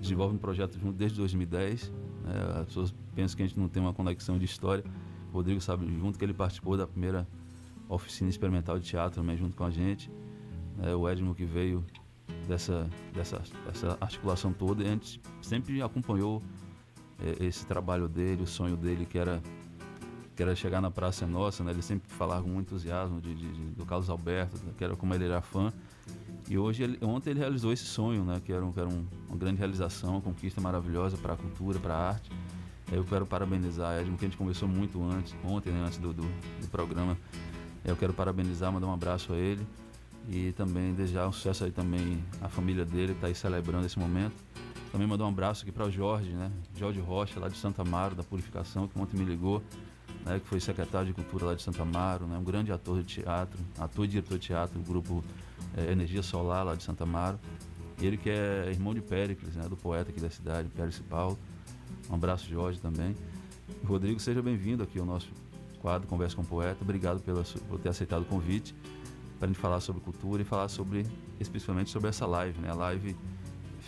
desenvolve um projeto junto desde 2010, né, as pessoas pensam que a gente não tem uma conexão de história, o Rodrigo sabe junto que ele participou da primeira oficina experimental de teatro também junto com a gente, né, o Edmond que veio dessa, dessa, dessa articulação toda e a gente sempre acompanhou é, esse trabalho dele, o sonho dele que era que era chegar na Praça Nossa, né? Ele sempre falava com muito entusiasmo de, de, de, do Carlos Alberto, que era como ele era fã. E hoje, ele, ontem ele realizou esse sonho, né? Que era, um, que era um, uma grande realização, uma conquista maravilhosa para a cultura, para a arte. Eu quero parabenizar Edmo, que a gente conversou muito antes, ontem, né? antes do, do, do programa. Eu quero parabenizar, mandar um abraço a ele e também desejar um sucesso aí também à família dele que está aí celebrando esse momento. Também mandar um abraço aqui para o Jorge, né? Jorge Rocha, lá de Santa Amaro, da Purificação, que ontem me ligou né, que foi secretário de Cultura lá de Santa Amaro, né, um grande ator de teatro, ator e diretor de teatro do grupo é, Energia Solar lá de Santa Amaro. Ele que é irmão de Péricles, né, do poeta aqui da cidade, Péricles Paulo. Um abraço, Jorge, também. Rodrigo, seja bem-vindo aqui ao nosso quadro Conversa com o Poeta. Obrigado pela, por ter aceitado o convite para a gente falar sobre cultura e falar sobre, especificamente sobre essa live, né, a live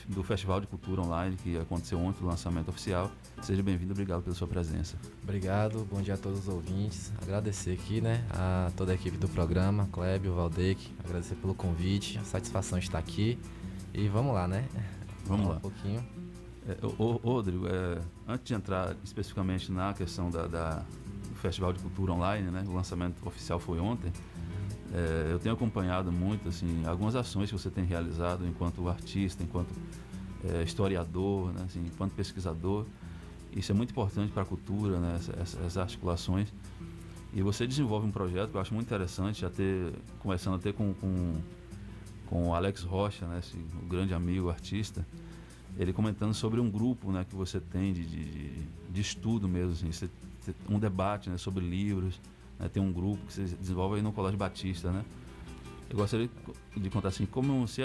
do Festival de Cultura Online, que aconteceu ontem, o lançamento oficial. Seja bem-vindo, obrigado pela sua presença. Obrigado, bom dia a todos os ouvintes. Agradecer aqui, né, a toda a equipe do programa, Klebio, Valdec, agradecer pelo convite, a satisfação de estar aqui. E vamos lá, né? Vamos, lá. Um pouquinho. É, ô, ô, Rodrigo, é, antes de entrar especificamente na questão da, da, Festival de Cultura Online, né, o lançamento oficial foi ontem. É, eu tenho acompanhado muito assim algumas ações que você tem realizado enquanto artista, enquanto é, historiador, né, assim, enquanto pesquisador. Isso é muito importante para a cultura, né, essas, articulações. E você desenvolve um projeto que eu acho muito interessante, já ter conversando até com, com, com o Alex Rocha, né, esse, o grande amigo artista. ele comentando sobre um grupo né, que você tem de, de, de estudo mesmo, assim, você, um debate né, sobre livros, né, tem um grupo que você desenvolve aí no Colégio Batista, né? Eu gostaria de contar assim, como se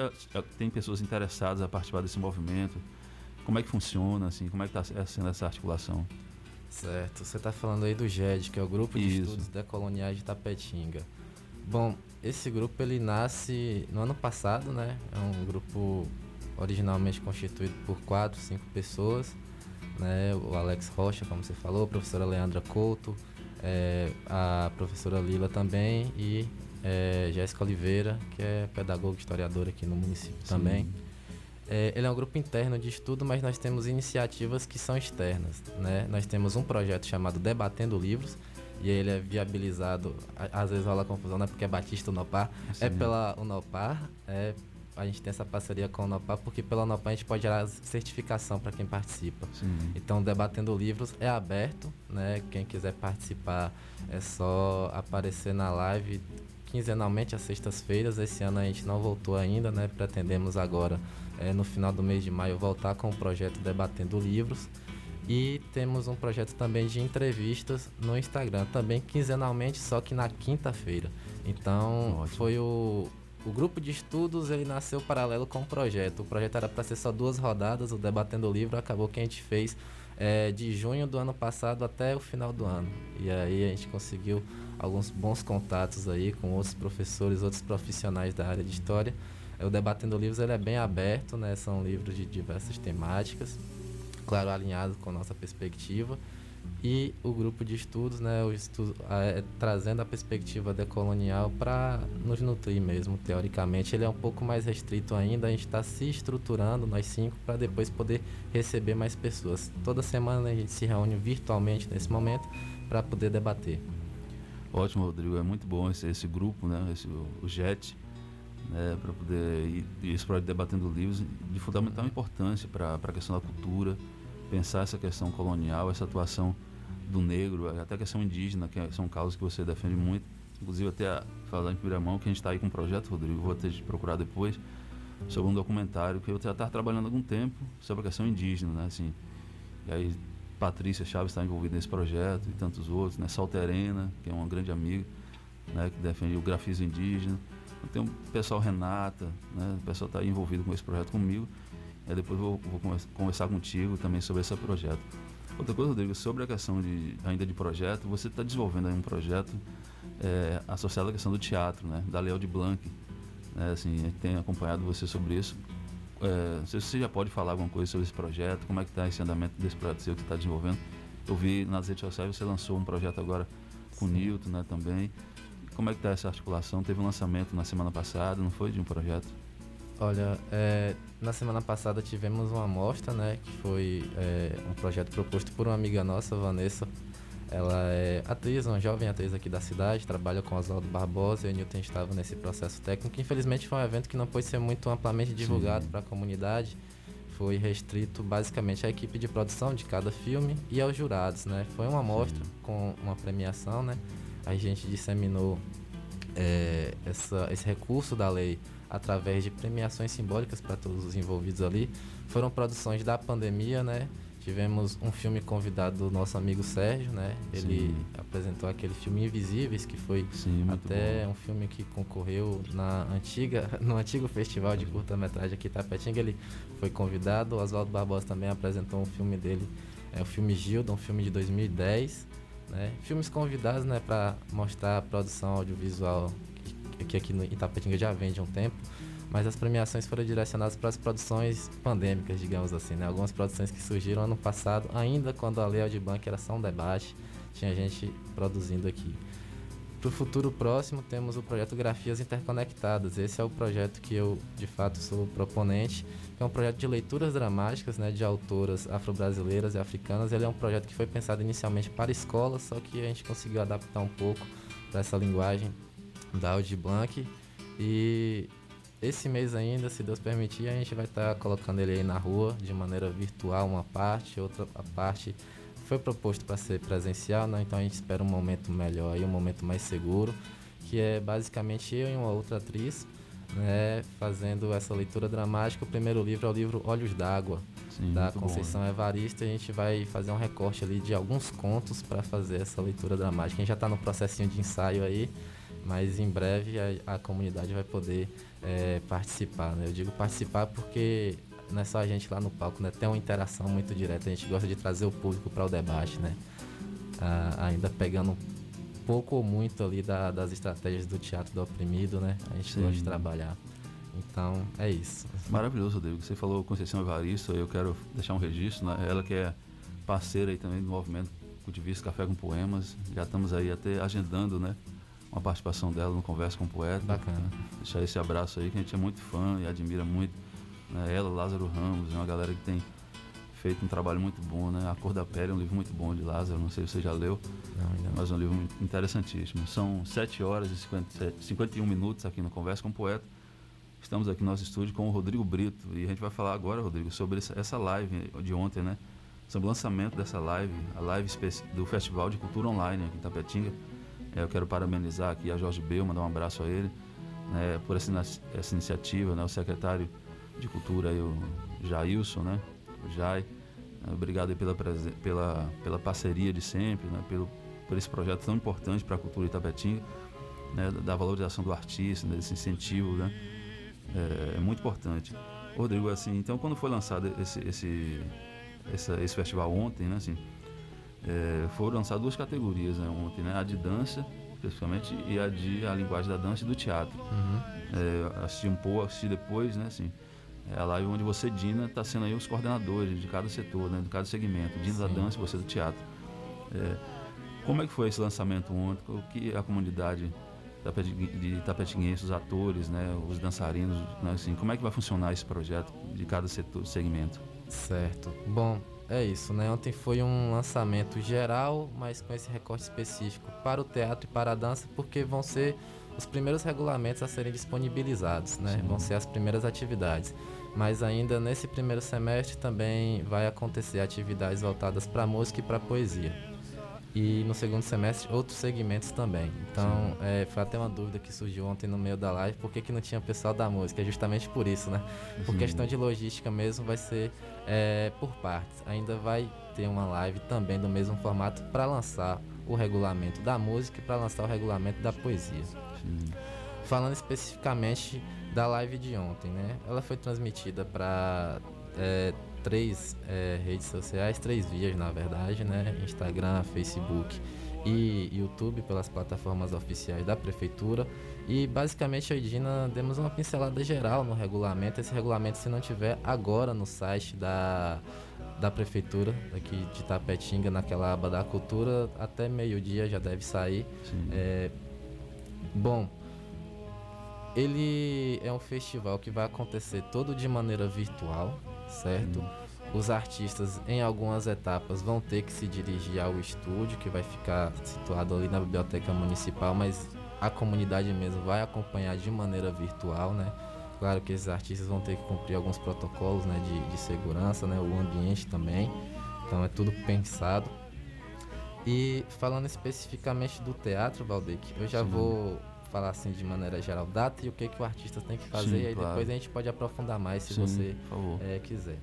tem pessoas interessadas a participar desse movimento, como é que funciona, assim, como é que está sendo essa articulação? Certo, você está falando aí do GED, que é o Grupo de Isso. Estudos Decoloniais de Tapetinga. Bom, esse grupo ele nasce no ano passado, né? É um grupo originalmente constituído por quatro, cinco pessoas, né? O Alex Rocha, como você falou, a professora Leandra Couto, é, a professora Lila também e é, Jéssica Oliveira, que é pedagoga e historiadora aqui no município Sim. também. É, ele é um grupo interno de estudo, mas nós temos iniciativas que são externas. Né? Nós temos um projeto chamado Debatendo Livros, e ele é viabilizado, às vezes rola confusão, não é porque é Batista Unopar, é Sim. pela Unopar, é, a gente tem essa parceria com a Unopar, porque pela Unopar a gente pode gerar certificação para quem participa. Sim. Então, Debatendo Livros é aberto, né? Quem quiser participar é só aparecer na live quinzenalmente às sextas-feiras. Esse ano a gente não voltou ainda, né? Pretendemos agora, eh, no final do mês de maio, voltar com o projeto Debatendo Livros. E temos um projeto também de entrevistas no Instagram, também quinzenalmente, só que na quinta-feira. Então, foi o, o grupo de estudos, ele nasceu paralelo com o projeto. O projeto era para ser só duas rodadas, o Debatendo Livro acabou que a gente fez eh, de junho do ano passado até o final do ano. E aí a gente conseguiu alguns bons contatos aí com outros professores, outros profissionais da área de história. Eh, O Debatendo Livros ele é bem aberto, né? São livros de diversas temáticas, claro, alinhados com a nossa perspectiva. E o grupo de estudos, né, estudo, é, trazendo a perspectiva decolonial para nos nutrir mesmo, teoricamente. Ele é um pouco mais restrito ainda, a gente está se estruturando, nós cinco, para depois poder receber mais pessoas. Toda semana a gente se reúne virtualmente nesse momento para poder debater. Ótimo, Rodrigo. É muito bom esse, esse grupo, né? Esse, o, JET, né? para poder ir esse projeto debatendo livros de fundamental importância para a questão da cultura, pensar essa questão colonial, essa atuação do negro, até a questão indígena, que é- são causas que você defende muito. Inclusive, até falar em primeira mão que a gente está aí com um projeto, Rodrigo, vou ter de procurar depois, sobre um documentário que eu já estava trabalhando há algum tempo sobre a questão indígena, né? Assim, e aí Patrícia Chaves está envolvida nesse projeto e tantos outros, né? Salterena, que é uma grande amiga, né? Que defende o grafismo indígena. Tem o pessoal Renata, né? O pessoal está envolvido com esse projeto comigo. E depois vou, vou convers- conversar contigo também sobre esse projeto. Outra coisa, Rodrigo, sobre a questão de, ainda de projeto, você está desenvolvendo aí um projeto é, associado à questão do teatro, né? Da Leal de Blanc. Né? Assim, a gente tem acompanhado você sobre isso. É, não sei se você já pode falar alguma coisa sobre esse projeto, como é que está esse andamento desse projeto seu que está desenvolvendo. Eu vi nas redes sociais você lançou um projeto agora com o Nilton, né, também. Como é que está essa articulação? Teve um lançamento na semana passada, não foi de um projeto? Olha, é, na semana passada tivemos uma amostra, né, que foi é, um projeto proposto por uma amiga nossa, Vanessa. Ela é atriz, uma jovem atriz aqui da cidade, trabalha com Oswaldo Barbosa e o Newton estava nesse processo técnico. Infelizmente foi um evento que não pôde ser muito amplamente divulgado para a comunidade. Foi restrito basicamente à equipe de produção de cada filme e aos jurados, né? Foi uma amostra com uma premiação, né? A gente disseminou é, essa, esse recurso da lei através de premiações simbólicas para todos os envolvidos ali. Foram produções da pandemia, né? Tivemos um filme convidado do nosso amigo Sérgio, né? Ele Sim. apresentou aquele filme Invisíveis, que foi Sim, até bom. um filme que concorreu na antiga, no antigo festival de curta-metragem aqui em Tapetinga. Ele foi convidado. O Oswaldo Barbosa também apresentou um filme dele, é o filme Gilda, um filme de 2010. Né? Filmes convidados né, para mostrar a produção audiovisual que, aqui no Itapetinga já vem de um tempo. Mas as premiações foram direcionadas para as produções pandêmicas, digamos assim, né? Algumas produções que surgiram ano passado, ainda quando a Lei Banco era só um debate, tinha gente produzindo aqui. Para o futuro próximo, temos o projeto Grafias Interconectadas. Esse é o projeto que eu, de fato, sou proponente, é um projeto de leituras dramáticas né, de autoras afro-brasileiras e africanas. Ele é um projeto que foi pensado inicialmente para escolas, só que a gente conseguiu adaptar um pouco para essa linguagem da Audi Blanc. E esse mês ainda, se Deus permitir, a gente vai estar colocando ele aí na rua de maneira virtual, uma parte, outra parte foi proposto para ser presencial, né? então a gente espera um momento melhor e um momento mais seguro, que é basicamente eu e uma outra atriz né, fazendo essa leitura dramática. O primeiro livro é o livro Olhos d'Água, da bom, Conceição Evaristo. E a gente vai fazer um recorte ali de alguns contos para fazer essa leitura dramática. A gente já está no processinho de ensaio aí, mas em breve a, a comunidade vai poder é, participar. Né? Eu digo participar porque não é só a gente lá no palco, né? tem uma interação muito direta. A gente gosta de trazer o público para o debate, né? Ah, ainda pegando pouco ou muito ali da, das estratégias do teatro do oprimido, né? A gente Sim. gosta de trabalhar. Então, é isso. Maravilhoso, Rodrigo. Você falou Conceição Evaristo, eu quero deixar um registro, né? ela que é parceira aí também do movimento Cultivista Café com Poemas. Já estamos aí até agendando, né? Uma participação dela no Conversa com o Poeta. Bacana. Deixar esse abraço aí, que a gente é muito fã e admira muito. Né? Ela, Lázaro Ramos, é uma galera que tem feito um trabalho muito bom, né? A Cor da Pele é um livro muito bom de Lázaro, não sei se você já leu, mas é um livro interessantíssimo. São 7 horas e 57, 51 minutos aqui no Conversa com o Poeta. Estamos aqui no nosso estúdio com o Rodrigo Brito e a gente vai falar agora, Rodrigo, sobre essa, live de ontem, né? Sobre o lançamento dessa live, a live do Festival de Cultura Online aqui em Tapetinga. É, eu quero parabenizar aqui a Jorge Beu, mandar um abraço a ele né, por essa, essa iniciativa, né? O secretário de Cultura, aí, o Jailson, né? O Jai. Obrigado pela, pela, pela parceria de sempre, né? Pelo, por esse projeto tão importante para a cultura Itapetinga, né? da valorização do artista, né? desse incentivo, né? É, é muito importante. Rodrigo, assim, então quando foi lançado esse, esse, essa- esse festival ontem, né? Assim, é, foram lançadas duas categorias né, ontem, né? A de dança, especificamente, e a de a linguagem da dança e do teatro. É, assisti um pouco, assisti depois, né? Assim, é a live onde você, Dina, está sendo aí os coordenadores de cada setor, né? De cada segmento. Dina da Sim. dança e você do teatro. É, como é que foi esse lançamento ontem? O que a comunidade de tapetinguenses, os atores, né? Os dançarinos, né, assim, como é que vai funcionar esse projeto de cada setor, segmento? Certo. Bom, é isso, né? Ontem foi um lançamento geral, mas com esse recorte específico para o teatro e para a dança, porque vão ser os primeiros regulamentos a serem disponibilizados, né? Sim. Vão ser as primeiras atividades. Mas ainda nesse primeiro semestre também vai acontecer atividades voltadas para música e para poesia. E no segundo semestre outros segmentos também. Então, é, foi até uma dúvida que surgiu ontem no meio da live, por que, que não tinha pessoal da música? É justamente por isso, né? Por Sim. questão de logística mesmo, vai ser é, por partes. Ainda vai ter uma live também do mesmo formato para lançar o regulamento da música e para lançar o regulamento da poesia. Falando especificamente da live de ontem, né? Ela foi transmitida para três é, redes sociais, três vias na verdade, né? Instagram, Facebook e YouTube pelas plataformas oficiais da prefeitura. E basicamente eu e Dina demos uma pincelada geral no regulamento. Esse regulamento, se não tiver agora no site da, da prefeitura aqui de Tapetinga, naquela aba da cultura, até meio-dia já deve sair. É, bom, ele é um festival que vai acontecer todo de maneira virtual, certo? Os artistas, em algumas etapas, vão ter que se dirigir ao estúdio, que vai ficar situado ali na Biblioteca Municipal, mas a comunidade mesmo vai acompanhar de maneira virtual, né? Claro que esses artistas vão ter que cumprir alguns protocolos né, de, de segurança, né? O ambiente também. Então é tudo pensado. E falando especificamente do teatro, Valdeque, eu já Sim. vou falar assim de maneira geral data e o que, que o artista tem que fazer, Sim, e aí claro. depois a gente pode aprofundar mais se Sim, você eh, quiser.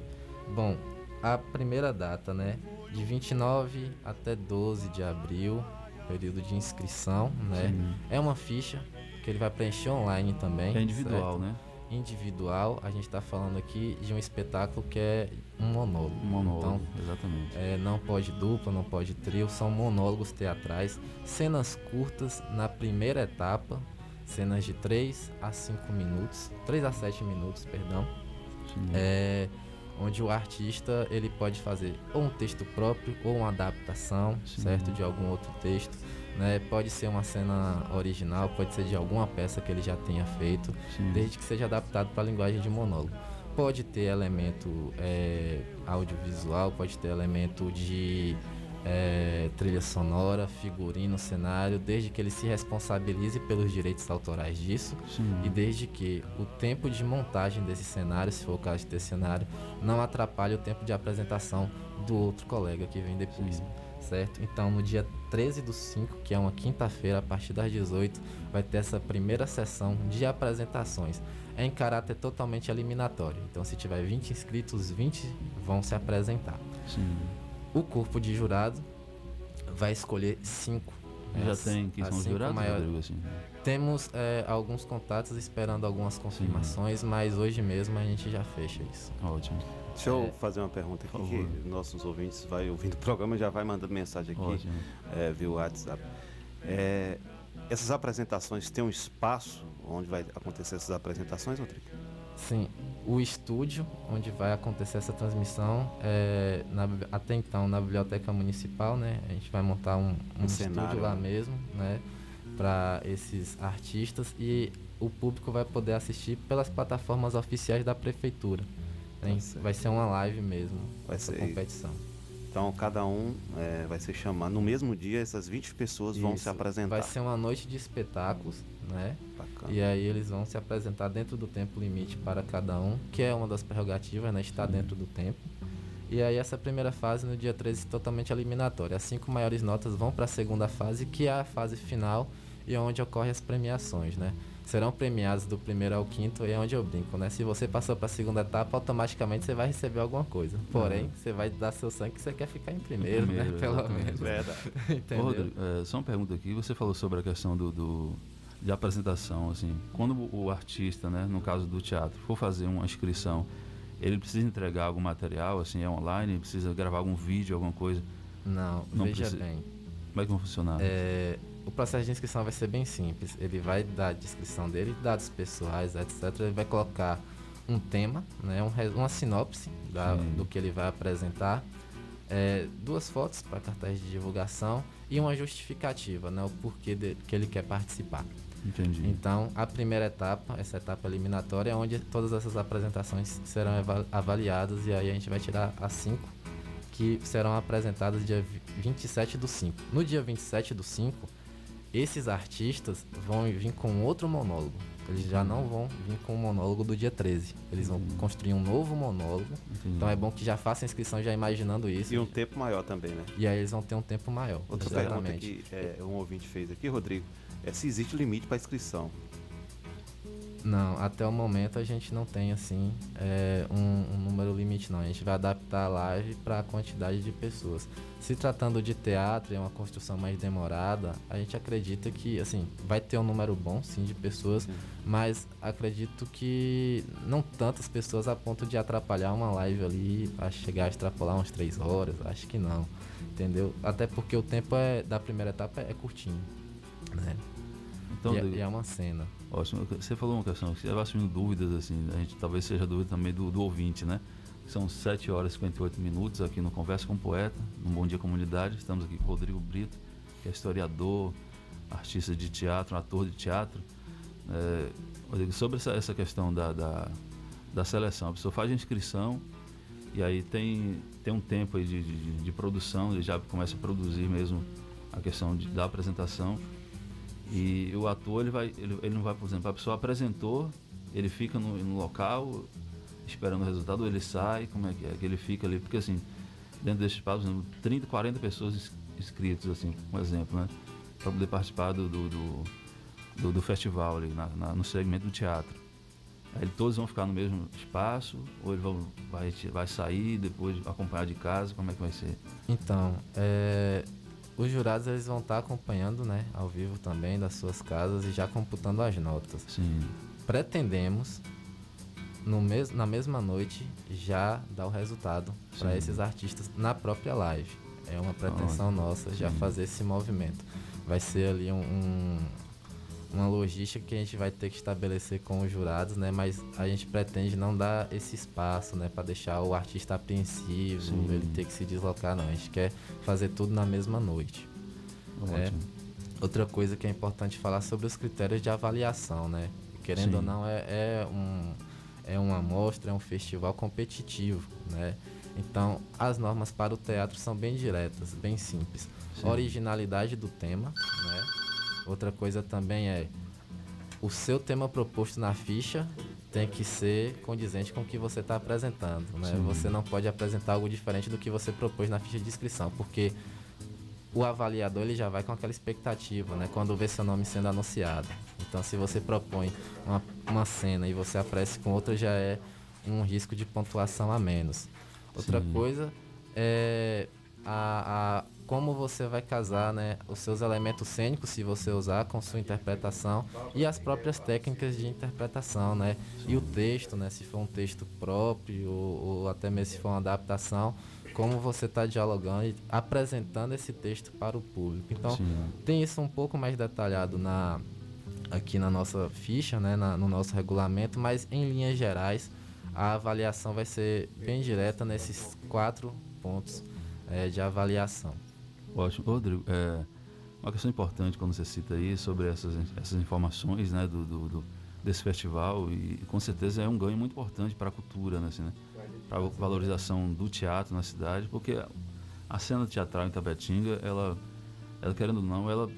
Bom, a primeira data, né? De 29 até 12 de abril, período de inscrição, né? Sim. É uma ficha que ele vai preencher online também. É individual, certo? né? Individual, a gente está falando aqui de um espetáculo que é um monólogo. Um monólogo, Então, exatamente. é, não pode dupla, não pode trio, são monólogos teatrais, cenas curtas na primeira etapa, cenas de 3 a 5 minutos, 3 a 7 minutos, perdão. É, onde o artista ele pode fazer ou um texto próprio ou uma adaptação, certo, de algum outro texto. Né? Pode ser uma cena original, pode ser de alguma peça que ele já tenha feito, desde que seja adaptado para a linguagem de monólogo. Pode ter elemento é, audiovisual, pode ter elemento de é, trilha sonora, figurino, cenário, desde que ele se responsabilize pelos direitos autorais disso Sim. e desde que o tempo de montagem desse cenário, se for o caso de ter cenário, não atrapalhe o tempo de apresentação do outro colega que vem depois. Certo? Então, no dia 13 do 5, que é uma quinta-feira, a partir das 18, vai ter essa primeira sessão de apresentações. É em caráter totalmente eliminatório. Então, se tiver 20 inscritos, 20 vão se apresentar. Sim. O corpo de jurado vai escolher cinco. Já As- tem quem as são os jurados, Rodrigo, assim? Temos é, alguns contatos esperando algumas confirmações, mas hoje mesmo a gente já fecha isso. Ótimo. Deixa eu fazer uma pergunta aqui, que nossos ouvintes vai ouvindo o programa já vai mandando mensagem aqui Ótimo. é, via WhatsApp. É, essas apresentações têm um espaço onde vai acontecer essas apresentações, Rodrigo? Sim, o estúdio onde vai acontecer essa transmissão é na até então na biblioteca municipal, né? A gente vai montar um, um, Um estúdio cenário, lá né? mesmo, né? Para esses artistas e o público vai poder assistir pelas plataformas oficiais da prefeitura. Vai ser uma live mesmo, Vai ser- competição. Então cada um é, vai ser chamado. No mesmo dia, essas 20 pessoas vão se Isso. apresentar. Vai ser uma noite de espetáculos, né? Bacana. E aí eles vão se apresentar dentro do tempo limite para cada um, que é uma das prerrogativas, né? Estar dentro do tempo. E aí essa primeira fase no dia 13 totalmente eliminatória. As cinco maiores notas vão para a segunda fase, que é a fase final e é onde ocorrem as premiações, né? Serão premiados do primeiro ao quinto e é onde eu brinco, né? Se você passou para a segunda etapa, automaticamente você vai receber alguma coisa. Porém, Uhum. você vai dar seu sangue que você quer ficar em primeiro, Primeiro, né? Pelo exatamente. menos. Verdade. Entendeu? Ô, Rodrigo, é, só uma pergunta aqui. Você falou sobre a questão do, do- de apresentação, assim. Quando o, artista, né, no caso do teatro, for fazer uma inscrição, ele precisa entregar algum material, assim, é online? Precisa gravar algum vídeo, alguma coisa? Não, Não veja precisa- bem. Como é que vai funcionar? É, o processo de inscrição vai ser bem simples. Ele vai dar a descrição dele, dados pessoais, etc. Ele vai colocar um tema, né, um uma sinopse da- do que ele vai apresentar, é, duas fotos para cartaz de divulgação e uma justificativa, né, o porquê de- que ele quer participar. Entendi. Então, a primeira etapa, essa etapa eliminatória, é onde todas essas apresentações serão ava- avaliadas e aí a gente vai tirar as cinco que serão apresentadas dia vi- 27 do 5. No dia 27 do 5, esses artistas vão vir com outro monólogo. Eles já não vão vir com o monólogo do dia 13. Eles vão construir um novo monólogo. Então é bom que já faça a inscrição já imaginando isso. E um tempo maior também, né? E aí eles vão ter um tempo maior. Outra pergunta que é, um ouvinte fez aqui, Rodrigo, é se existe limite para inscrição. Não, até o momento a gente não tem assim é, um, um número limite não. A gente vai adaptar a live para a quantidade de pessoas. Se tratando de teatro, é uma construção mais demorada, a gente acredita que assim vai ter um número bom sim de pessoas, mas acredito que não tantas pessoas a ponto de atrapalhar uma live ali a chegar a extrapolar umas três horas. Acho que não, entendeu? Até porque o tempo é, da primeira etapa é curtinho, né? Então, e, é- e é uma cena. Ótimo. Você falou uma questão, que estava assumindo dúvidas, assim, a gente talvez seja dúvida também do, do ouvinte, né? São 7 horas e 58 minutos aqui no Conversa com o Poeta, no Bom Dia Comunidade. Estamos aqui com o Rodrigo Brito, que é historiador, artista de teatro, ator de teatro. É, Rodrigo, sobre essa, essa questão da, da, da seleção, a pessoa faz a inscrição e aí tem, tem um tempo aí de, de, de produção, ele já começa a produzir mesmo a questão de, da apresentação. E o ator, ele, vai, ele, ele não vai, por exemplo, a pessoa apresentou, ele fica no, no local esperando o resultado, ou ele sai, como é que é? Que ele fica ali, porque assim, dentro desse espaço, por exemplo, 30, 40 pessoas ins- inscritos, assim, um exemplo, né? Para poder participar do, do, do, do- do festival ali, na- na- no segmento do teatro. Aí todos vão ficar no mesmo espaço, ou ele vão, vai, vai sair, depois acompanhar de casa, como é que vai ser? Então, é, os jurados eles vão estar acompanhando, né, ao vivo também das suas casas e já computando as notas. Sim. Pretendemos no mes na mesma noite já dar o resultado para esses artistas na própria live. É uma pretensão nossa já Sim. fazer esse movimento. Vai ser ali um, um- uma logística que a gente vai ter que estabelecer com os jurados, né? Mas a gente pretende não dar esse espaço, né? Para deixar o artista apreensivo, Sim. ele ter que se deslocar, não. A gente quer fazer tudo na mesma noite. É. Outra coisa que é importante falar sobre os critérios de avaliação, né? Querendo Sim. ou não, é, é, um, é uma amostra, é um festival competitivo, né? Então, as normas para o teatro são bem diretas, bem simples. Sim. Originalidade do tema, né? Outra coisa também é o seu tema proposto na ficha tem que ser condizente com o que você está apresentando, né? Sim. Você não pode apresentar algo diferente do que você propôs na ficha de inscrição, porque o avaliador ele já vai com aquela expectativa, né? Quando vê seu nome sendo anunciado. Então, se você propõe uma, uma cena e você aparece com outra, já é um risco de pontuação a menos. Outra Sim. coisa é a, a como você vai casar, né, os seus elementos cênicos, se você usar, com sua interpretação e as próprias técnicas de interpretação, né, e o texto, né, se for um texto próprio ou, ou até mesmo se for uma adaptação, como você está dialogando e apresentando esse texto para o público. Então, Sim. tem isso um pouco mais detalhado na aqui na nossa ficha, né, na- no nosso regulamento, mas em linhas gerais a avaliação vai ser bem direta nesses quatro pontos eh, de avaliação. Ótimo. Rodrigo, é, uma questão importante quando você cita aí sobre essas, essas informações né, do, do- do- desse festival e com certeza é um ganho muito importante para a cultura, né, assim, né, para a valorização do teatro na cidade, porque a cena teatral em Tapetinga, ela, ela querendo ou não, ela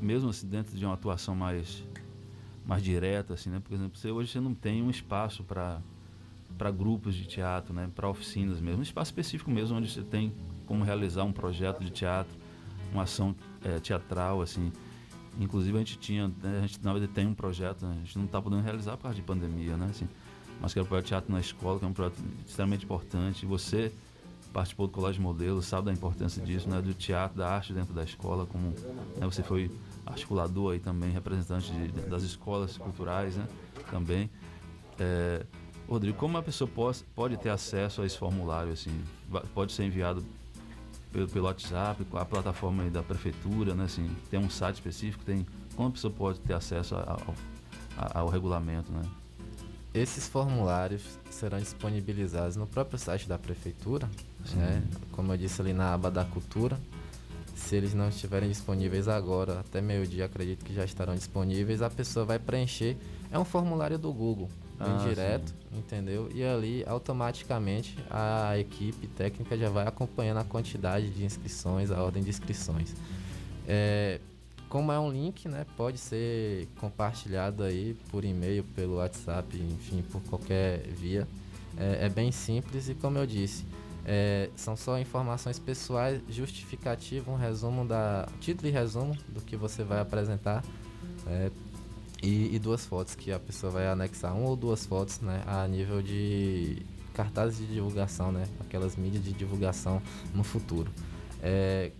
mesmo assim dentro de uma atuação mais mais direta, assim, né, por exemplo, você, hoje você não tem um espaço para para grupos de teatro, né, para oficinas mesmo, um espaço específico mesmo onde você tem como realizar um projeto de teatro, uma ação eh, teatral, assim. Inclusive a gente tinha, né, a gente na verdade tem um projeto, né, a gente não está podendo realizar por causa de pandemia, né, assim, mas que era o projeto Teatro na Escola, que é um projeto extremamente importante. Você participou do Colégio Modelo, sabe da importância disso, né, do teatro, da arte dentro da escola, como né, você foi articulador aí também, representante de- das escolas culturais, né, também. É, Rodrigo, como a pessoa pode, pode ter acesso a esse formulário? Assim, pode ser enviado pelo, pelo WhatsApp, com a plataforma da prefeitura, né? Assim, tem um site específico, tem como a pessoa pode ter acesso ao, ao regulamento, né? Esses formulários serão disponibilizados no próprio site da prefeitura, né? como eu disse ali na aba da cultura. Se eles não estiverem disponíveis agora, até meio-dia acredito que já estarão disponíveis, a pessoa vai preencher. É um formulário do Google, Ah, direto, entendeu? E ali automaticamente a equipe técnica já vai acompanhando a quantidade de inscrições, a ordem de inscrições. É, como é um link, né, pode ser compartilhado aí por e-mail, pelo WhatsApp, enfim, por qualquer via. É, é bem simples e como eu disse, é, são só informações pessoais, justificativa, um resumo da título e resumo do que você vai apresentar é, e, e duas fotos que a pessoa vai anexar uma ou duas fotos, né, a nível de cartazes de divulgação, né, aquelas mídias de divulgação no futuro. É,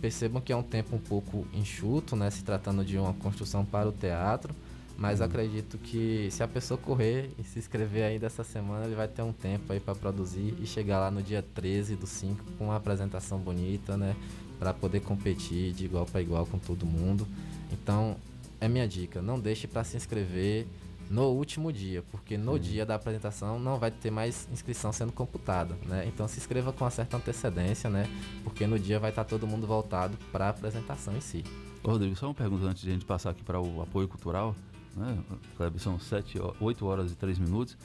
percebam que é um tempo um pouco enxuto, né, se tratando de uma construção para o teatro, mas acredito que se a pessoa correr e se inscrever ainda essa semana, ele vai ter um tempo aí para produzir e chegar lá no dia 13 do 5 com uma apresentação bonita, né, para poder competir de igual para igual com todo mundo. Então, é minha dica, não deixe para se inscrever no último dia, porque no dia da apresentação não vai ter mais inscrição sendo computada, né? Então se inscreva com uma certa antecedência, né? Porque no dia vai estar todo mundo voltado para a apresentação em si. Ô, Rodrigo, só uma pergunta antes de a gente passar aqui para o apoio cultural, né? Kleber, são 7, 8 horas e 3 minutos.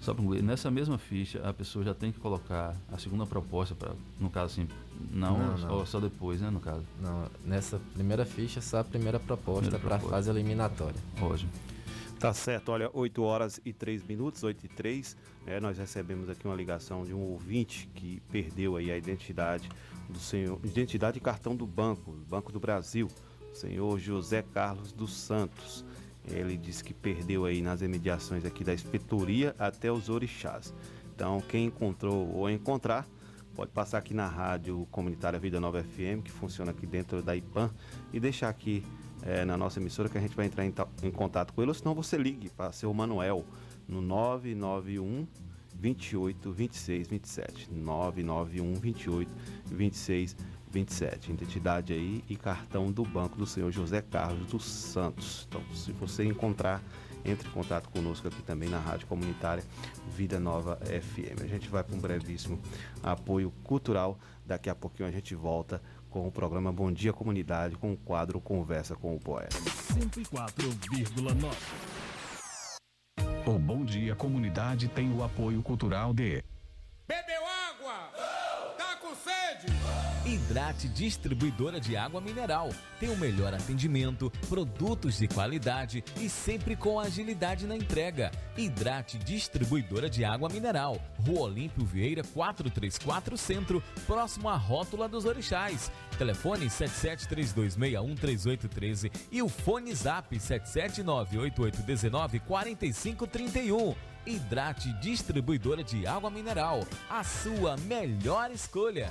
Só para nessa mesma ficha, a pessoa já tem que colocar a segunda proposta, para no caso assim, não, Não, Só, não. só depois, né, no caso. Não, nessa primeira ficha só a primeira proposta para a fase eliminatória. Ótimo. Tá certo, olha, 8 horas e 3 minutos, 8 e 3. né, nós recebemos aqui uma ligação de um ouvinte que perdeu aí a identidade do senhor, identidade e cartão do banco, Banco do Brasil, o senhor José Carlos dos Santos. Ele disse que perdeu aí nas imediações aqui da inspetoria até os orixás. Então, quem encontrou ou encontrar, pode passar aqui na rádio comunitária Vida Nova FM, que funciona aqui dentro da IPAM, e deixar aqui eh, na nossa emissora que a gente vai entrar em, em contato com ele, ou senão você ligue para seu Manuel no 991 28 26 27. 991 28 26 27. Identidade aí e cartão do banco do senhor José Carlos dos Santos. Então, se você encontrar, entre em contato conosco aqui também na Rádio Comunitária Vida Nova FM. A gente vai para um brevíssimo apoio cultural. Daqui a pouquinho a gente volta com o programa Bom Dia Comunidade, com o quadro Conversa com o Poeta. 104,9. O Bom Dia Comunidade tem o apoio cultural de Bebeu água? Hidrate Distribuidora de Água Mineral. Tem o melhor atendimento, produtos de qualidade e sempre com agilidade na entrega. Hidrate Distribuidora de Água Mineral. Rua Olímpio Vieira 434 Centro, próximo à Rótula dos Orixás. Telefone 7732613813 e o fone Zap 77988194531. Hidrate Distribuidora de Água Mineral. A sua melhor escolha.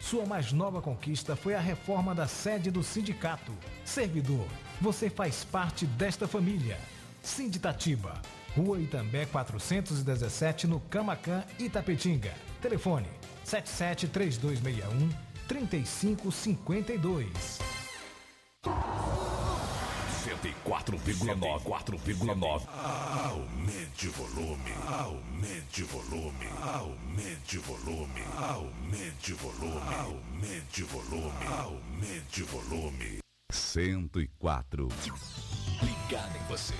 Sua mais nova conquista foi a reforma da sede do sindicato. Servidor, você faz parte desta família. Sinditatiba, Rua Itambé 417 no Camacan, Itapetinga. Telefone 77 3261 3552. 104,9 4,9 Aumente o volume, aumente o volume, aumente o volume, aumente o volume, aumente o volume, aumente o volume. 104. Ligado em você.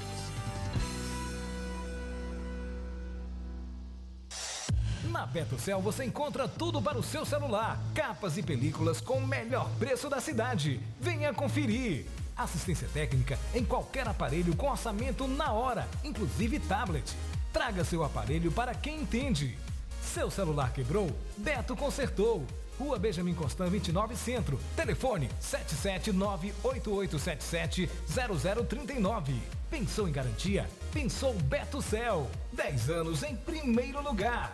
Na Betocel você encontra tudo para o seu celular, capas e películas com o melhor preço da cidade. Venha conferir. Assistência técnica em qualquer aparelho com orçamento na hora, inclusive tablet. Traga seu aparelho para quem entende. Seu celular quebrou? Beto consertou. Rua Benjamin Constant 29 Centro. Telefone 77988770039. Pensou em garantia? Pensou Beto Céu. 10 anos em primeiro lugar.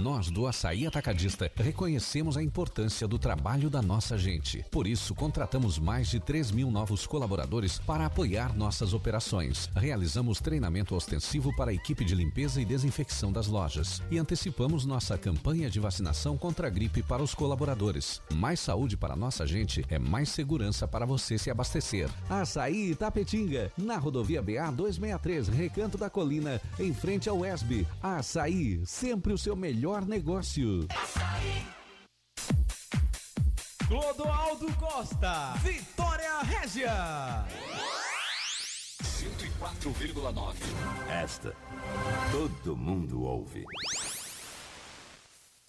Nós do Açaí Atacadista reconhecemos a importância do trabalho da nossa gente. Por isso, contratamos mais de 3 mil novos colaboradores para apoiar nossas operações. Realizamos treinamento ostensivo para a equipe de limpeza e desinfecção das lojas. E antecipamos nossa campanha de vacinação contra a gripe para os colaboradores. Mais saúde para nossa gente é mais segurança para você se abastecer. Açaí Itapetinga, na rodovia BA 263, Recanto da Colina, em frente ao ESB. Açaí, sempre o seu melhor negócio. Clodoaldo Costa, Vitória Régia. 104,9. Esta, todo mundo ouve.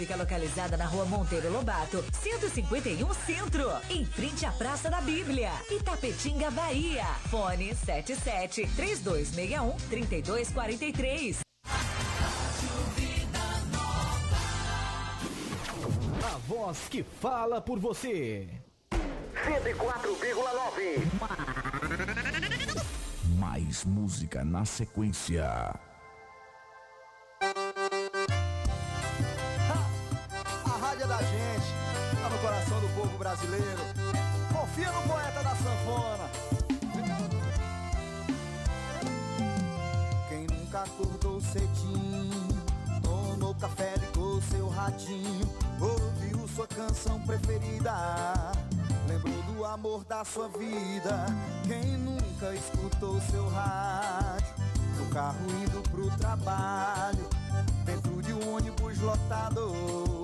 fica localizada na rua Monteiro Lobato, 151 Centro, em frente à Praça da Bíblia, Itapetinga, Bahia. Fone 77 3261 3243. A voz que fala por você. 104,9. Mais música na sequência. Acordou cedinho, tomou café, ligou seu ratinho, ouviu sua canção preferida, lembrou do amor da sua vida. Quem nunca escutou seu rádio, no carro indo pro trabalho, dentro de um ônibus lotado,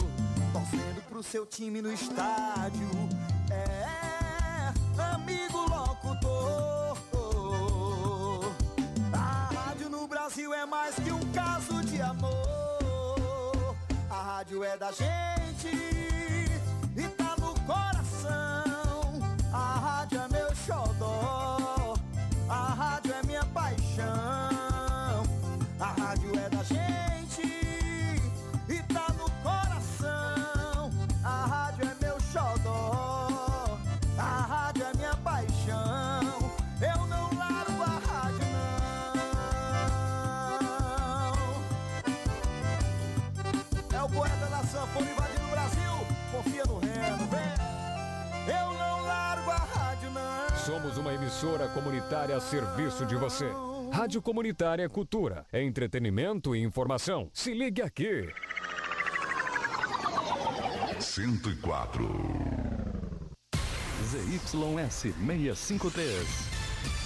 torcendo pro seu time no estádio. É, amigo é mais que um caso de amor. A rádio é da gente emissora comunitária a serviço de você. Rádio Comunitária Cultura, entretenimento e informação. Se ligue aqui. 104. ZYS 653.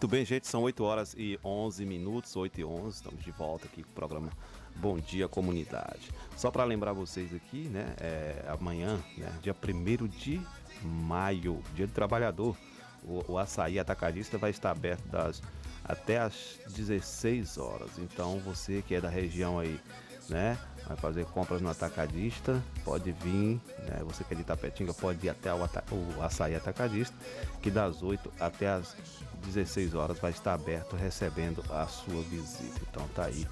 Muito bem, gente, são 8 horas e 11 minutos, 8 e 11, estamos de volta aqui com o programa Bom Dia Comunidade. Só para lembrar vocês aqui, né, é, amanhã, né, dia 1 de maio, dia do trabalhador, o, o açaí atacadista vai estar aberto das, até às 16 horas. Então, você que é da região aí, né, vai fazer compras no atacadista, pode vir, né, você que é de Tapetinga, pode ir até o, ata- o açaí atacadista, que das 8 até as 16 horas vai estar aberto recebendo a sua visita. Então tá aí,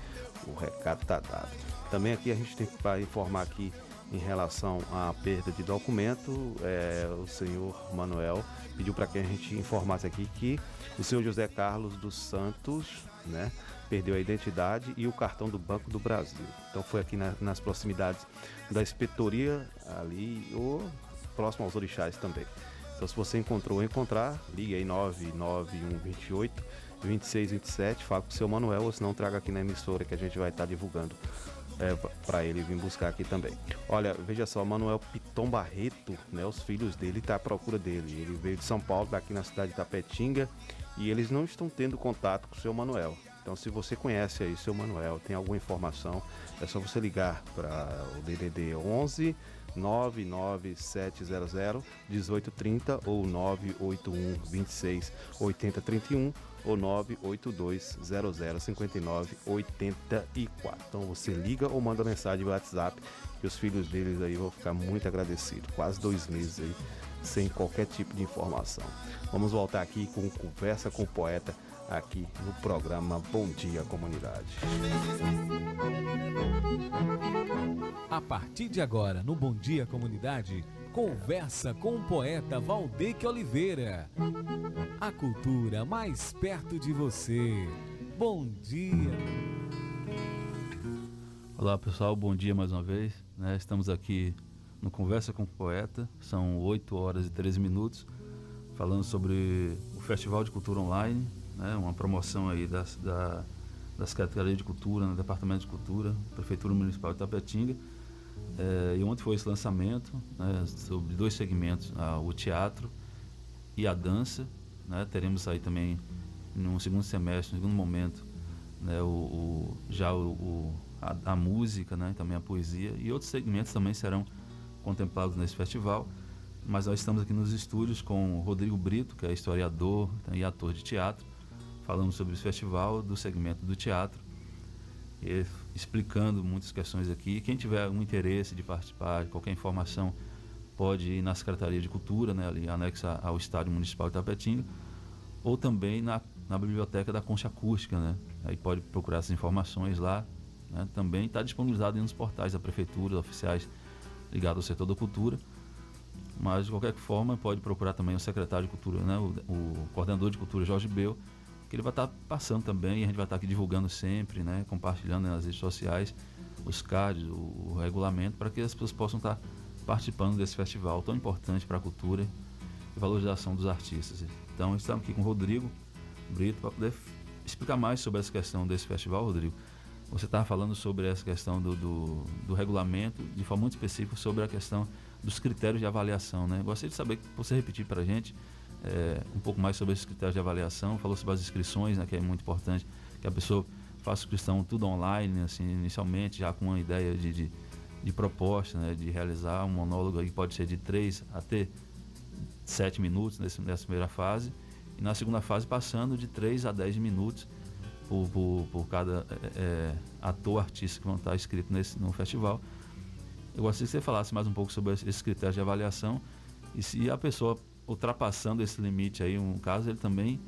o recado tá dado. Também aqui a gente tem para informar aqui em relação à perda de documento, é, o senhor Manuel pediu para que a gente informasse aqui que o senhor José Carlos dos Santos, né, perdeu a identidade e o cartão do Banco do Brasil. Então foi aqui na- nas proximidades da inspetoria ali, ou próximo aos orixás também. Então se você encontrou ou encontrar, ligue aí 99128 2627, fala com o seu Manuel, ou se não traga aqui na emissora que a gente vai estar divulgando é, para ele vir buscar aqui também. Olha, veja só, Manuel Piton Barreto, né, os filhos dele tá à procura dele. Ele veio de São Paulo, daqui na cidade de Tapetinga, e eles não estão tendo contato com o seu Manuel. Então, se você conhece aí seu Manuel, tem alguma informação, é só você ligar para o DDD 11 99700 1830 ou 981 26 8031 ou 982 0059 84. Então você liga ou manda mensagem no WhatsApp que os filhos deles aí vão ficar muito agradecidos. Quase dois meses aí sem qualquer tipo de informação. Vamos voltar aqui com conversa com o poeta aqui no programa Bom Dia Comunidade. A partir de agora, no Bom Dia Comunidade, conversa com o poeta Valdeque Oliveira. A cultura mais perto de você. Bom dia. Olá pessoal, bom dia mais uma vez. né? Estamos aqui no Conversa com o Poeta, são 8 horas e 13 minutos, falando sobre o Festival de Cultura Online, né? uma promoção aí das, da, das categorias de cultura, no Departamento de Cultura, Prefeitura Municipal de Tapetinga. É, e ontem foi esse lançamento né, sobre dois segmentos, o teatro e a dança. Né? Teremos aí também no segundo semestre, no segundo momento, né, o, o- já o, o- a, a música, né, também a poesia e outros segmentos também serão contemplados nesse festival. Mas nós estamos aqui nos estúdios com o Rodrigo Brito, que é historiador e ator de teatro, falando sobre esse festival do segmento do teatro, e explicando muitas questões aqui. Quem tiver algum interesse de participar, qualquer informação, pode ir na Secretaria de Cultura, né, ali anexa ao Estádio Municipal de Tapetinga, ou também na, na biblioteca da Concha Acústica, né? Aí pode procurar essas informações lá. né? Também está disponibilizado nos portais da prefeitura, oficiais ligados ao setor da cultura. Mas de qualquer forma pode procurar também o secretário de cultura, né? o, o coordenador de cultura Jorge Bel, que ele vai estar passando também, e a gente vai estar aqui divulgando sempre, né? compartilhando nas redes sociais os cards, o, o regulamento, para que as pessoas possam estar participando desse festival tão importante para a cultura e valorização dos artistas. Então estamos aqui com o Rodrigo Brito para poder explicar mais sobre essa questão desse festival, Rodrigo. Você estava falando sobre essa questão do, do, do regulamento, de forma muito específica, sobre a questão dos critérios de avaliação. Né? Gostaria de saber que você repetir para a gente é, um pouco mais sobre esses critérios de avaliação. Falou sobre as inscrições, né, que é muito importante, que a pessoa faça inscrição tudo online, assim, inicialmente, já com uma ideia de, de, de proposta, né, de realizar um monólogo que pode ser de 3 até 7 minutos nesse, nessa primeira fase. E na segunda fase, passando de 3 a 10 minutos por, por, por cada é, ator, artista que vão estar inscritos nesse, no festival. Eu gostaria que você falasse mais um pouco sobre esses critérios de avaliação e se a pessoa ultrapassando esse limite aí, um caso, ele também,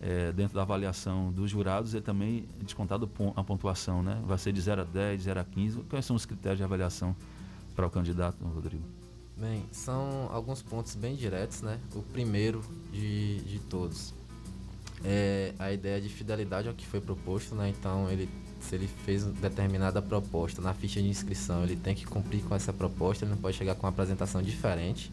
é, dentro da avaliação dos jurados, ele também é descontado a pontuação, né? Vai ser de 0 a 10, 0 a 15. Quais são os critérios de avaliação para o candidato, Rodrigo? Bem, são alguns pontos bem diretos, né? O primeiro de, de todos é a ideia de fidelidade ao que foi proposto, né? Então, ele, se ele fez determinada proposta na ficha de inscrição, ele tem que cumprir com essa proposta, ele não pode chegar com uma apresentação diferente.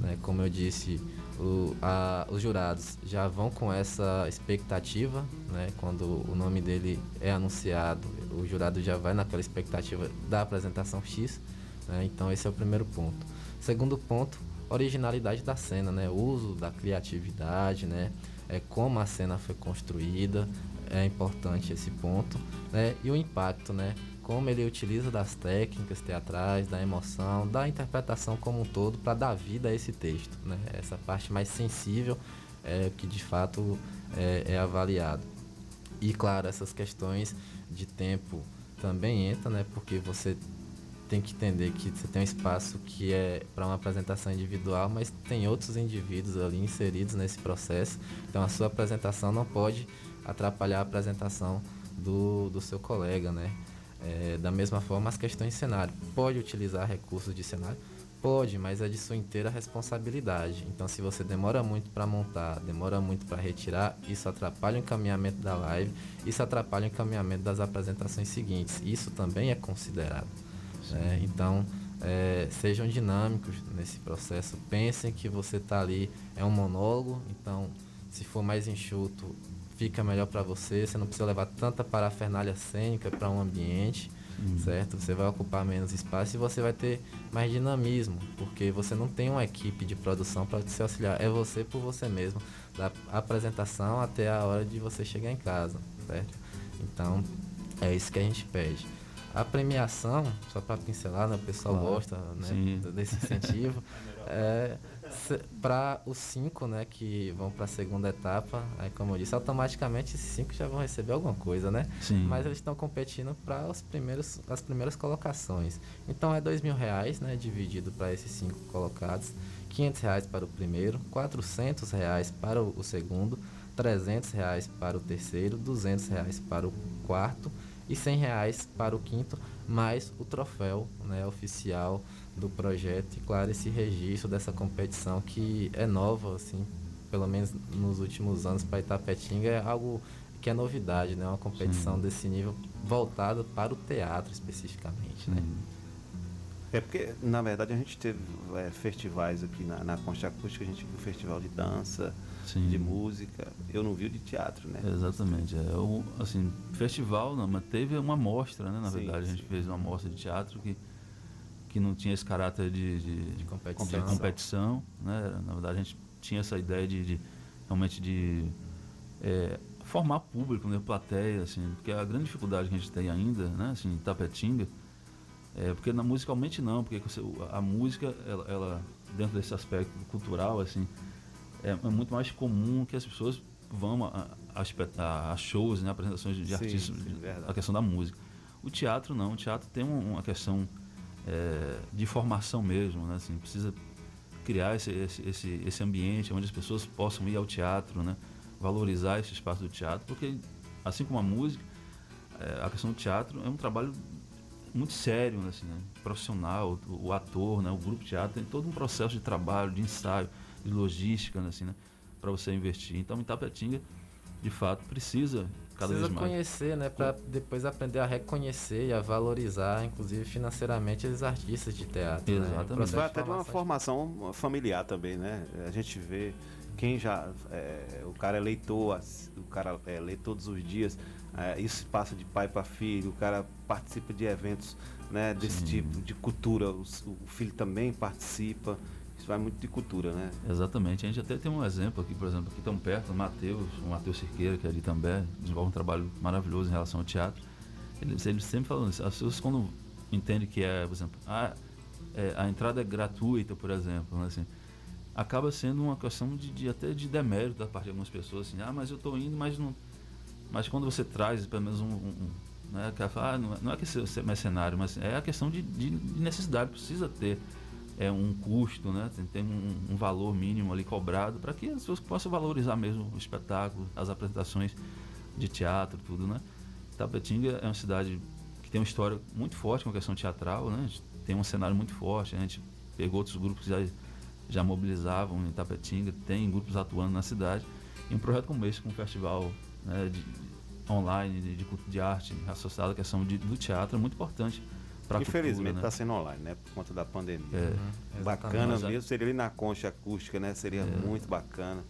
Né? Como eu disse, o, a, os jurados já vão com essa expectativa, né? quando o nome dele é anunciado, o jurado já vai naquela expectativa da apresentação X. Né? Então, esse é o primeiro ponto. Segundo ponto, originalidade da cena, né? o uso da criatividade, né? é, como a cena foi construída, é importante esse ponto, né? e o impacto. Né? Como ele utiliza das técnicas teatrais, da emoção, da interpretação como um todo para dar vida a esse texto. Né? Essa parte mais sensível é que de fato é, é avaliado. E claro, essas questões de tempo também entram, né? porque você tem que entender que você tem um espaço que é para uma apresentação individual, mas tem outros indivíduos ali inseridos nesse processo. Então a sua apresentação não pode atrapalhar a apresentação do, do seu colega, né? É, da mesma forma, as questões de cenário. Pode utilizar recursos de cenário? Pode, mas é de sua inteira responsabilidade. Então, se você demora muito para montar, demora muito para retirar, isso atrapalha o encaminhamento da live, isso atrapalha o encaminhamento das apresentações seguintes. Isso também é considerado. Né? Então, é, sejam dinâmicos nesse processo. Pensem que você está ali, é um monólogo, então, se for mais enxuto, fica melhor para você, você não precisa levar tanta parafernália cênica para um ambiente, uhum. certo? Você vai ocupar menos espaço e você vai ter mais dinamismo, porque você não tem uma equipe de produção para te auxiliar, é você por você mesmo, da apresentação até a hora de você chegar em casa, certo? Então, é isso que a gente pede. A premiação, só para pincelar, né, o pessoal claro. gosta né, desse incentivo, é, para os cinco, né, que vão para a segunda etapa, aí como eu disse, automaticamente esses cinco já vão receber alguma coisa, né? Sim. Mas eles estão competindo para os primeiros, as primeiras colocações. Então é dois mil reais, né, dividido para esses cinco colocados, quinhentos reais para o primeiro, quatrocentos reais para o, segundo, trezentos reais para o terceiro, duzentos reais para o quarto e cem reais para o quinto, mais o troféu, né, oficial do projeto e, claro, esse registro dessa competição que é nova, assim, pelo menos nos últimos anos para Itapetinga, é algo que é novidade, né? Uma competição Sim. desse nível voltada para o teatro especificamente, né? É porque, na verdade, a gente teve é, festivais aqui na, na Concha Acústica, a gente viu festival de dança, Sim. de música. Eu não vi o de teatro, né? Exatamente. É, o, assim, festival, não, mas teve uma mostra, né? Na sim, verdade, sim. a gente fez uma mostra de teatro que que não tinha esse caráter de, de, de competição. De competição né? Na verdade, a gente tinha essa ideia de, de realmente de é, formar público, né? plateia, assim, porque a grande dificuldade que a gente tem ainda, né? assim, em Tapetinga, é porque na, musicalmente não, porque a música, ela, ela, dentro desse aspecto cultural, assim, é, é, muito mais comum que as pessoas vão a, a, a shows, né? apresentações de, de sim, artistas, sim, a questão da música. O teatro não, o teatro tem uma questão é, de formação mesmo, né? Assim, precisa criar esse, esse, esse, ambiente onde as pessoas possam ir ao teatro, né? Valorizar esse espaço do teatro, porque assim como a música, é, a questão do teatro é um trabalho muito sério, né? assim, né? profissional, o, o, ator, né? o grupo teatro tem todo um processo de trabalho, de ensaio, de logística, né? assim, né? para você investir. Então, Itapetinga, de fato, precisa cada Precisa vez mais. conhecer, né, para depois aprender a reconhecer e a valorizar, inclusive financeiramente, os artistas de teatro. Né? Exatamente. Né? Mas vai até uma formação familiar também, né? A gente vê quem já. é, o cara é leitor, o cara é, lê todos os dias, é, isso passa de pai para filho, o cara participa de eventos né, desse tipo, de cultura, os- o, filho também participa. Isso vai muito de cultura, né? Exatamente. A gente até tem um exemplo aqui, por exemplo, aqui tão perto, o Matheus, o Matheus Cirqueira, que é de Itambé, desenvolve um trabalho maravilhoso em relação ao teatro. Ele, ele sempre falando isso. As pessoas quando entendem que é, por exemplo, a, é, a entrada é gratuita, por exemplo, né, assim, acaba sendo uma questão de, de até de demérito da parte de algumas pessoas, assim, ah, mas eu estou indo, mas não. Mas quando você traz pelo menos um. um, né, que ah, não, é- não é que você é mercenário, mas é a questão de- de necessidade, precisa ter é, um custo, né, tem, tem um, um valor mínimo ali cobrado para que as pessoas possam valorizar mesmo o espetáculo, as apresentações de teatro, tudo, né. Tapetinga é uma cidade que tem uma história muito forte com a questão teatral, né, tem um cenário muito forte, a gente pegou outros grupos que já, já mobilizavam em Tapetinga, tem grupos atuando na cidade, e um projeto como esse, com um festival né, de, online de, de, culto- de arte associado à questão de- do teatro é muito importante Infelizmente né? está sendo online, né? Por conta da pandemia. É. Uhum. Bacana a- mesmo, seria ali na concha acústica, né? Seria É. muito bacana.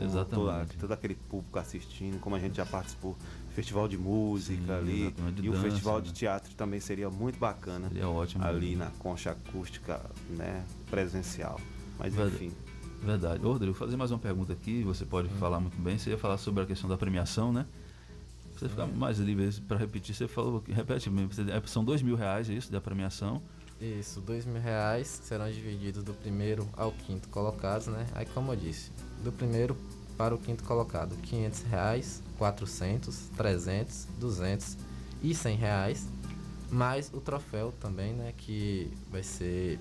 Exatamente. Toda, todo aquele público assistindo, como a gente já participou. Festival de música Sim, ali. de e o dança, festival né? de teatro também seria muito bacana. Seria ótimo. Ali na concha acústica, né? Presencial. Mas Verdade. enfim. Verdade. Ô, Rodrigo, vou fazer mais uma pergunta aqui, você pode falar muito bem. Você ia falar sobre a questão da premiação, né? Você ficar mais livre para repetir, você falou, repete mesmo, é, são dois mil reais, é isso, da premiação? Isso, dois mil reais serão divididos do primeiro ao quinto colocados, né? Aí como eu disse, do primeiro para o quinto colocado, 500 reais, 400, 300, 200 e 100 reais, mais o troféu também, né? Que vai ser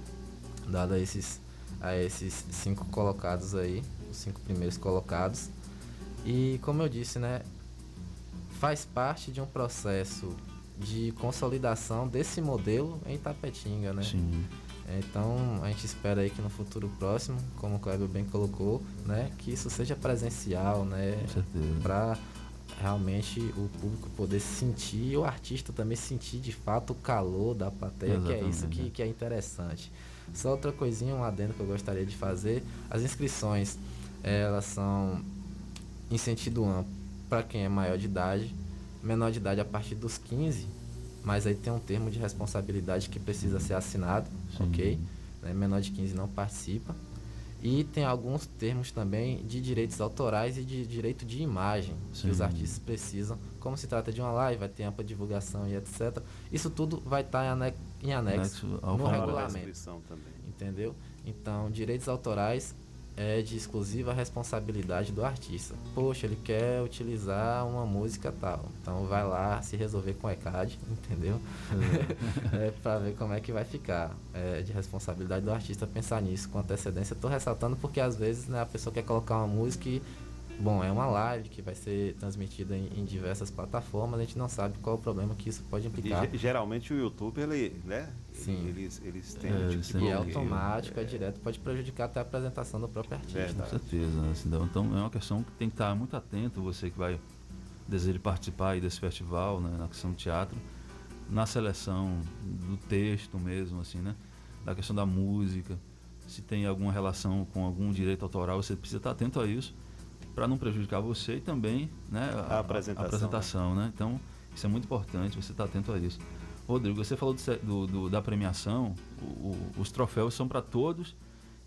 dado a esses, a esses cinco colocados aí, os cinco primeiros colocados. E como eu disse, né? Faz parte de um processo de consolidação desse modelo em Tapetinga, né? Sim. Então a gente espera aí que no futuro próximo, como o Kleber bem colocou, né, que isso seja presencial, né, para realmente o público poder sentir e o artista também sentir de fato o calor da plateia, que é isso que, Exatamente. que é interessante. Só outra coisinha, um adendo que eu gostaria de fazer, as inscrições elas são em sentido amplo para quem é maior de idade, menor de idade a partir dos 15, mas aí tem um termo de responsabilidade que precisa ser assinado, ok? Né, Menor de 15 não participa. E tem alguns termos também de direitos autorais e de direito de imagem que os Sim. artistas precisam. Como se trata de uma live, vai ter ampla divulgação e etc. Isso tudo vai estar em ane- em anexo, Anexo ao no regulamento. Inscrição também. Entendeu? Então, direitos autorais é de exclusiva responsabilidade do artista. Poxa, ele quer utilizar uma música tal. Então vai lá se resolver com o ECAD, entendeu? é, para ver como é que vai ficar. É de responsabilidade do artista pensar nisso com antecedência. Estou ressaltando porque às vezes né, a pessoa quer colocar uma música e Bom, é uma live que vai ser transmitida em, em diversas plataformas, a gente não sabe qual o problema que isso pode E implicar. ge- geralmente o YouTube, ele, né? Sim. Eles, eles têm É, tipo têm E é automático, é direto, pode prejudicar até a apresentação do próprio artista. Com certeza. né? Então, Então é uma questão que tem que estar muito atento, você que vai deseja participar aí desse festival, né, na questão do teatro, na seleção do texto mesmo, assim, né? Da questão da música, se tem alguma relação com algum direito autoral, você precisa estar atento a isso para não prejudicar você e também né, A apresentação, apresentação, né? Então, isso é muito importante, você estar atento a isso. Rodrigo, você falou do do- do- da premiação, o- o- os troféus são para todos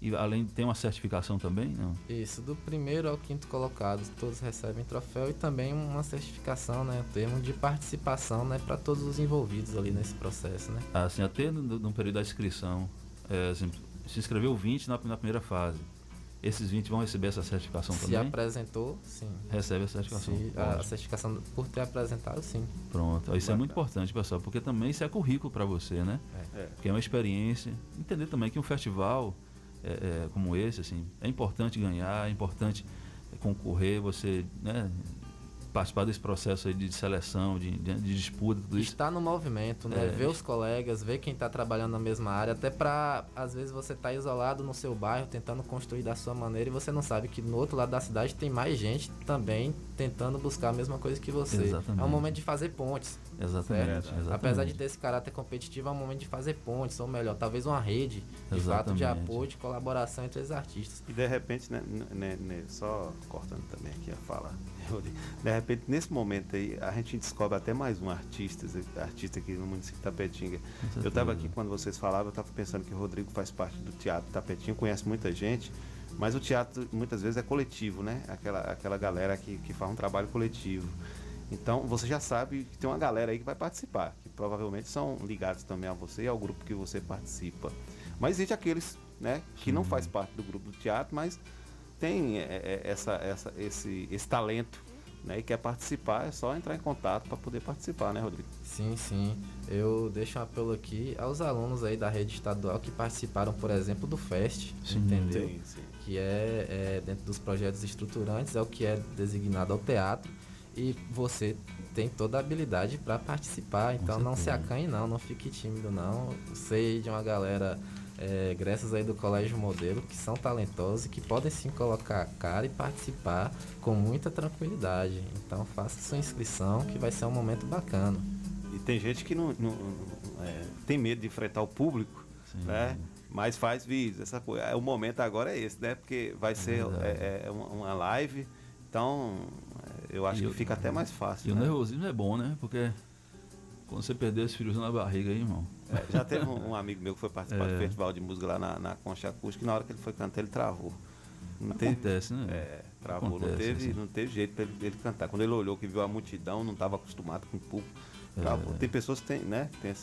e além tem uma certificação também, não? Isso, do primeiro ao quinto colocado, todos recebem troféu e também uma certificação, né, um termo de participação, né, para todos os envolvidos ali nesse processo, né. Assim, até no, no período da inscrição, é, assim, se inscreveu 20 na, na primeira fase. Esses 20 vão receber essa certificação Se também? apresentou, sim. Recebe a certificação. Se, a certificação por ter apresentado, sim. Pronto. Isso é muito importante, pessoal, porque também isso é currículo para você, né? É. Porque é uma experiência. Entender também que um festival é, é, como esse, assim, é importante ganhar, é importante concorrer, você né, participar desse processo aí de seleção, de, de, de disputa, tudo isso. Está no movimento, né? É. Ver os colegas, ver quem está trabalhando na mesma área, até para às vezes você tá isolado no seu bairro tentando construir da sua maneira e você não sabe que no outro lado da cidade tem mais gente também tentando buscar a mesma coisa que você. Exatamente. É um momento de fazer pontes. Exatamente, certo? exatamente. Apesar de ter esse caráter competitivo, é um momento de fazer pontes, ou melhor, talvez uma rede de fato de Exatamente. apoio, de colaboração entre os artistas. E de repente, né, né, né, só cortando também aqui a fala, de repente nesse momento aí a gente descobre até mais um artista, artista aqui no município de Tapetinga. Eu estava aqui quando vocês falavam, eu estava pensando que o Rodrigo faz parte do Teatro Tapetinga, conhece muita gente, mas o teatro muitas vezes é coletivo, né? Aquela, aquela galera que, que faz um trabalho coletivo. Então você já sabe que tem uma galera aí que vai participar, que provavelmente são ligados também a você e ao grupo que você participa. Mas existe aqueles né, que não faz parte do grupo do teatro, mas tem é, é, essa, essa, esse, esse talento né, e quer participar, é só entrar em contato para poder participar, né, Rodrigo? Sim, sim. Eu deixo um apelo aqui aos alunos aí da rede estadual que participaram, por exemplo, do FEST, entendeu? Sim, sim. Que é, é dentro dos projetos estruturantes, é o que é designado ao teatro. E você tem toda a habilidade para participar, então não se acanhe não, não fique tímido não. Sei de uma galera é, graças aí do Colégio Modelo, que são talentosos e que podem sim colocar a cara e participar com muita tranquilidade. Então faça sua inscrição que vai ser um momento bacana. E tem gente que não, não- não- é, tem medo de enfrentar o público, né? Mas faz vídeos, essa coisa. É, O momento agora é esse, né? Porque vai ser verdade. é, é uma live, então é, eu acho E que o- fica até mais E fácil. o né? nervosismo é bom, né? Porque quando você perder esse friozinho na barriga aí, irmão. É, já teve um, um amigo meu que foi participar do É. festival de música lá na, na Concha Acústica e na hora que ele foi cantar ele travou. Não Acontece, né? É, travou, não, Acontece, teve, assim. não teve jeito para ele, ele cantar. Quando ele olhou que viu a multidão, não estava acostumado com o público, travou. É. Tem pessoas que tem, né? Tem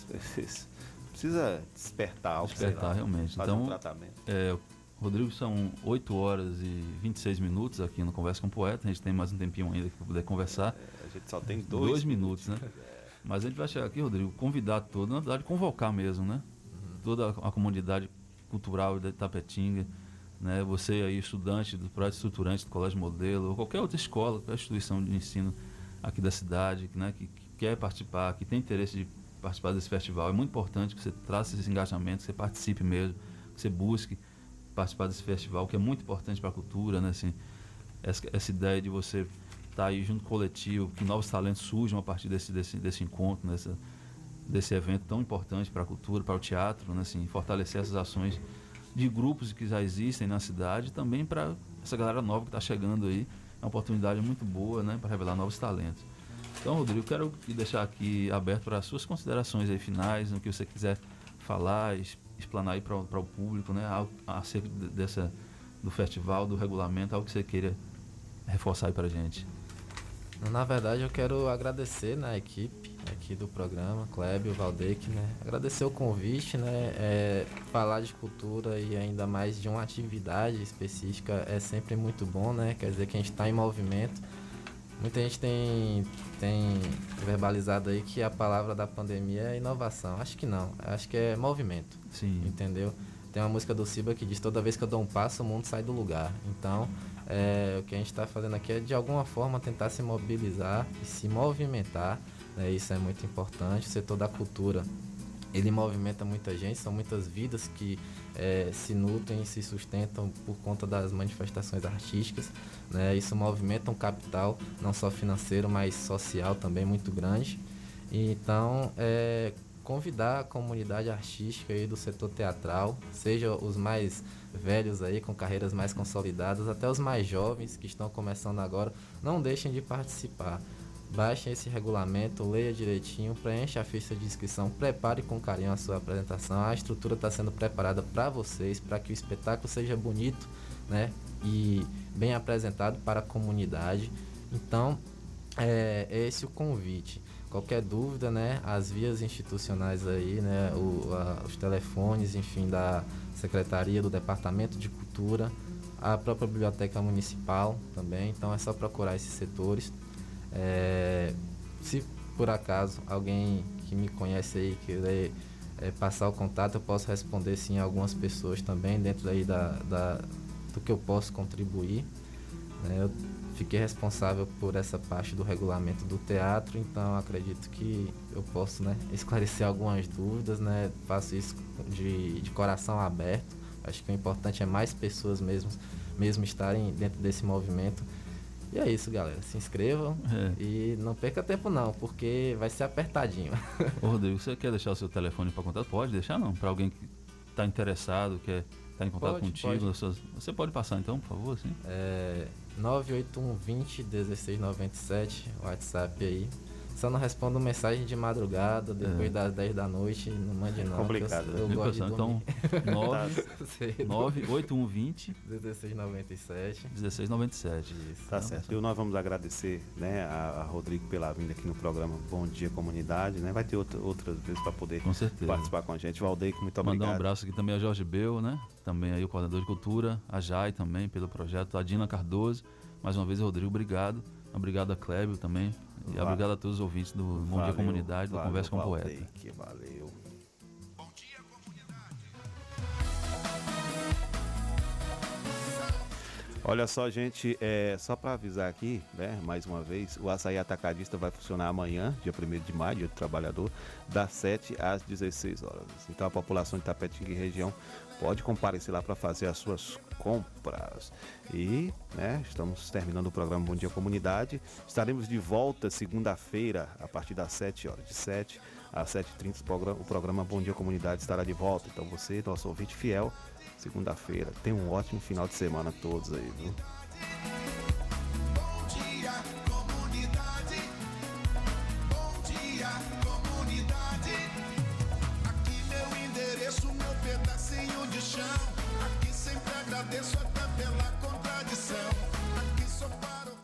precisa despertar algo, Despertar, lá, realmente. Fazer então, um tratamento. é, Rodrigo, são 8 horas e 26 minutos aqui no Conversa com o Poeta. A gente tem mais um tempinho ainda para poder conversar. É, a gente só tem dois minutos, né? Mas a gente vai chegar aqui, Rodrigo, convidar todo, na verdade, convocar mesmo, né? Toda a comunidade cultural da Itapetinga, né? Você aí, estudante do projeto estruturante do Colégio Modelo, ou qualquer outra escola, qualquer instituição de ensino aqui da cidade, né? Que, que quer participar, que tem interesse de participar desse festival. É muito importante que você traça esse engajamento, que você participe mesmo, que você busque participar desse festival, que é muito importante para a cultura, né? Assim, essa, essa ideia de você estar aí junto coletivo, que novos talentos surjam a partir desse, desse, desse encontro, dessa, desse evento tão importante para a cultura, para o teatro, né? assim, fortalecer essas ações de grupos que já existem na cidade também para essa galera nova que está chegando aí. É uma oportunidade muito boa né? para revelar novos talentos. Então, Rodrigo, quero deixar aqui aberto para as suas considerações aí finais, no que você quiser falar, explanar aí para o público, né? Acerca de- dessa, do festival, do regulamento, algo que você queira reforçar aí para gente. Na verdade, eu quero agradecer né, a equipe aqui do programa, Klebio, Valdec, né? Agradecer o convite, né? É, falar de cultura e ainda mais de uma atividade específica é sempre muito bom, né? Quer dizer que a gente está em movimento. Muita gente tem, tem verbalizado aí que a palavra da pandemia é inovação. Acho que não. Acho que é movimento. Sim. Entendeu? Tem uma música do Siba que diz toda vez que eu dou um passo, o mundo sai do lugar. Então, é, o que a gente está fazendo aqui é de alguma forma tentar se mobilizar e se movimentar. né? Isso é muito importante. O setor da cultura ele movimenta muita gente, são muitas vidas que eh, se nutrem e se sustentam por conta das manifestações artísticas. Né? Isso movimenta um capital, não só financeiro, mas social também muito grande. Então, é, convidar a comunidade artística aí do setor teatral, seja os mais velhos aí com carreiras mais consolidadas, até os mais jovens que estão começando agora, não deixem de participar. Baixem esse regulamento, leia direitinho, preencha a ficha de inscrição, prepare com carinho a sua apresentação. A estrutura está sendo preparada para vocês, para que o espetáculo seja bonito, né? E bem apresentado para a comunidade. Então, é, é esse o convite. Qualquer dúvida, né? As vias institucionais aí, né? O, a- os telefones, enfim, da Secretaria, do Departamento de Cultura, a própria Biblioteca Municipal também. Então é só procurar esses setores. É, se por acaso alguém que me conhece aí querer é, passar o contato, eu posso responder sim algumas pessoas também dentro aí da, da- do que eu posso contribuir. né? Eu fiquei responsável por essa parte do regulamento do teatro, então acredito que eu posso né, esclarecer algumas dúvidas, né? faço isso de, de coração aberto. Acho que o importante é mais pessoas mesmo, mesmo estarem dentro desse movimento E é isso, galera. Se inscrevam É. e não perca tempo não, porque vai ser apertadinho. Ô, Rodrigo, você quer deixar o seu telefone para contato? Pode deixar não, para alguém que está interessado, quer estar em contato Pode, contigo. pode. as suas- Você pode passar então, por favor, sim? É 98120 1697, WhatsApp aí. Só não respondo mensagem de madrugada, depois É. das 10 da noite, não mande não. que complicado, Eu, né? eu gosto? Então, dormir. 9, Cedo. 98120 1697. 1697. Tá certo. E nós vamos agradecer né, a, a Rodrigo pela vinda aqui no programa Bom Dia Comunidade. Né? Vai ter outra- outras vezes para poder Com certeza. participar com a gente. Valdeir, muito Mandar obrigado. um abraço aqui também a Jorge Bel, né? Também aí o coordenador de cultura, a Jai também pelo projeto, a Dina Cardoso. Mais uma vez, Rodrigo, obrigado. Obrigado a Clébio também. E obrigado a todos os ouvintes do Bom Dia Comunidade, do valeu, Conversa com o Poeta. Valeu. Olha só, gente, é, só para avisar aqui, né, mais uma vez, o açaí atacadista vai funcionar amanhã, dia 1 de maio, dia do trabalhador, das 7 às 16 horas. Então a população de Tapetinga e região pode comparecer lá para fazer as suas compras. E, né, estamos terminando o programa Bom Dia Comunidade. Estaremos de volta segunda-feira, a partir das 7 horas, de 7 às 7h30, o programa, o programa Bom Dia Comunidade estará de volta. Então você, nosso ouvinte fiel, segunda-feira, tenha um ótimo final de semana a todos aí, viu? Bom dia, comunidade. Bom dia, comunidade. Aqui meu endereço, meu pedacinho de chão. Aqui sempre agradeço até pela contradição. Aqui sou para o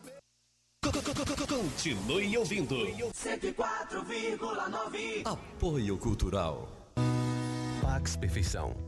Continue ouvindo. 104,9. Apoio Cultural. Pax Perfeição.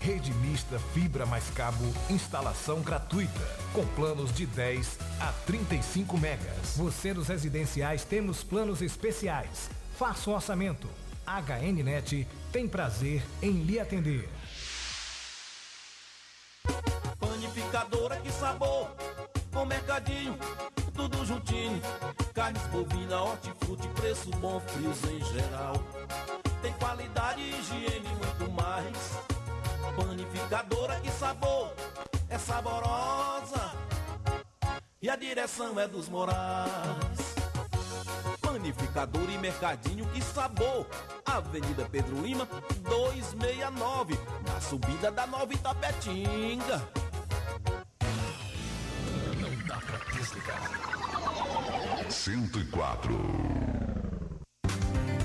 Rede mista fibra mais cabo, instalação gratuita, com planos de 10 a 35 megas. Você dos residenciais temos planos especiais. Faça o orçamento. HNnet tem prazer em lhe atender. Panificadora, que sabor! Com mercadinho, tudo juntinho. Carnes bovina, hortifruti, preço bom, frios em geral. Tem qualidade, higiene e muito mais. Panificadora, que sabor! É saborosa. E a direção é dos Morais. Panificador e mercadinho, que sabor! Avenida Pedro Lima, 269, na subida da Nova Itapetinga. Não dá pra desligar. 104.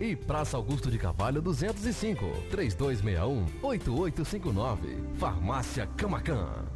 E Praça Augusto de Carvalho 205, 3261-8859. Farmácia Camacan.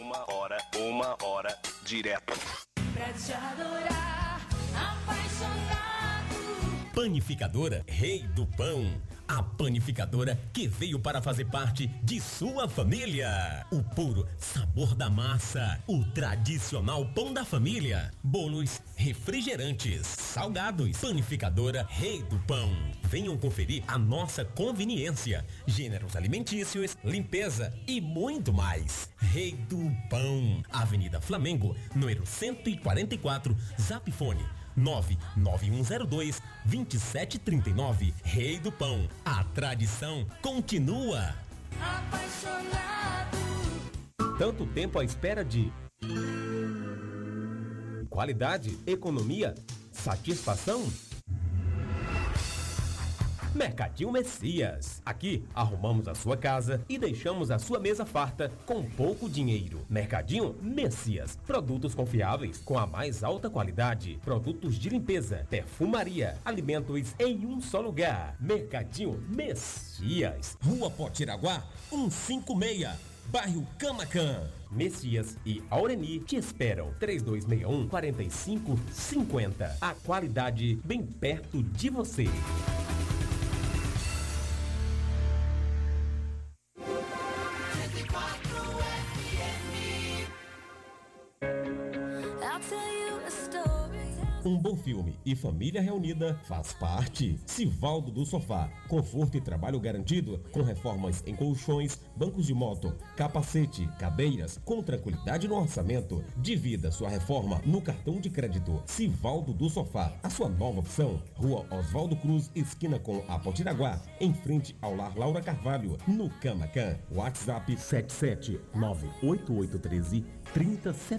Uma hora, uma hora, direto. Pra te adorar, apaixonado. Panificadora Rei do Pão. A panificadora que veio para fazer parte de sua família. O puro sabor da massa. O tradicional pão da família. Bolos, refrigerantes, salgados. Panificadora Rei do Pão. Venham conferir a nossa conveniência. Gêneros alimentícios, limpeza e muito mais. Rei do Pão. Avenida Flamengo, número 144, Zapfone 99102 2739. Rei do Pão. A tradição continua. Apaixonado. Tanto tempo à espera de qualidade, economia, satisfação? Mercadinho Messias. Aqui arrumamos a sua casa e deixamos a sua mesa farta com pouco dinheiro. Mercadinho Messias. Produtos confiáveis com a mais alta qualidade. Produtos de limpeza, perfumaria, alimentos em um só lugar. Mercadinho Messias. Rua Potiraguá, 156. Bairro Camacan. Messias e Aureni te esperam. 3261 4550. A qualidade bem perto de você. Um bom filme e família reunida faz parte. Sivaldo do Sofá. Conforto e trabalho garantido com reformas em colchões, bancos de moto, capacete, cadeiras, com tranquilidade no orçamento. Divida sua reforma no cartão de crédito. Sivaldo do Sofá. A sua nova opção. Rua Oswaldo Cruz, esquina com a Potiraguá. Em frente ao Lar Laura Carvalho, no Camacan. WhatsApp 7798813 3070.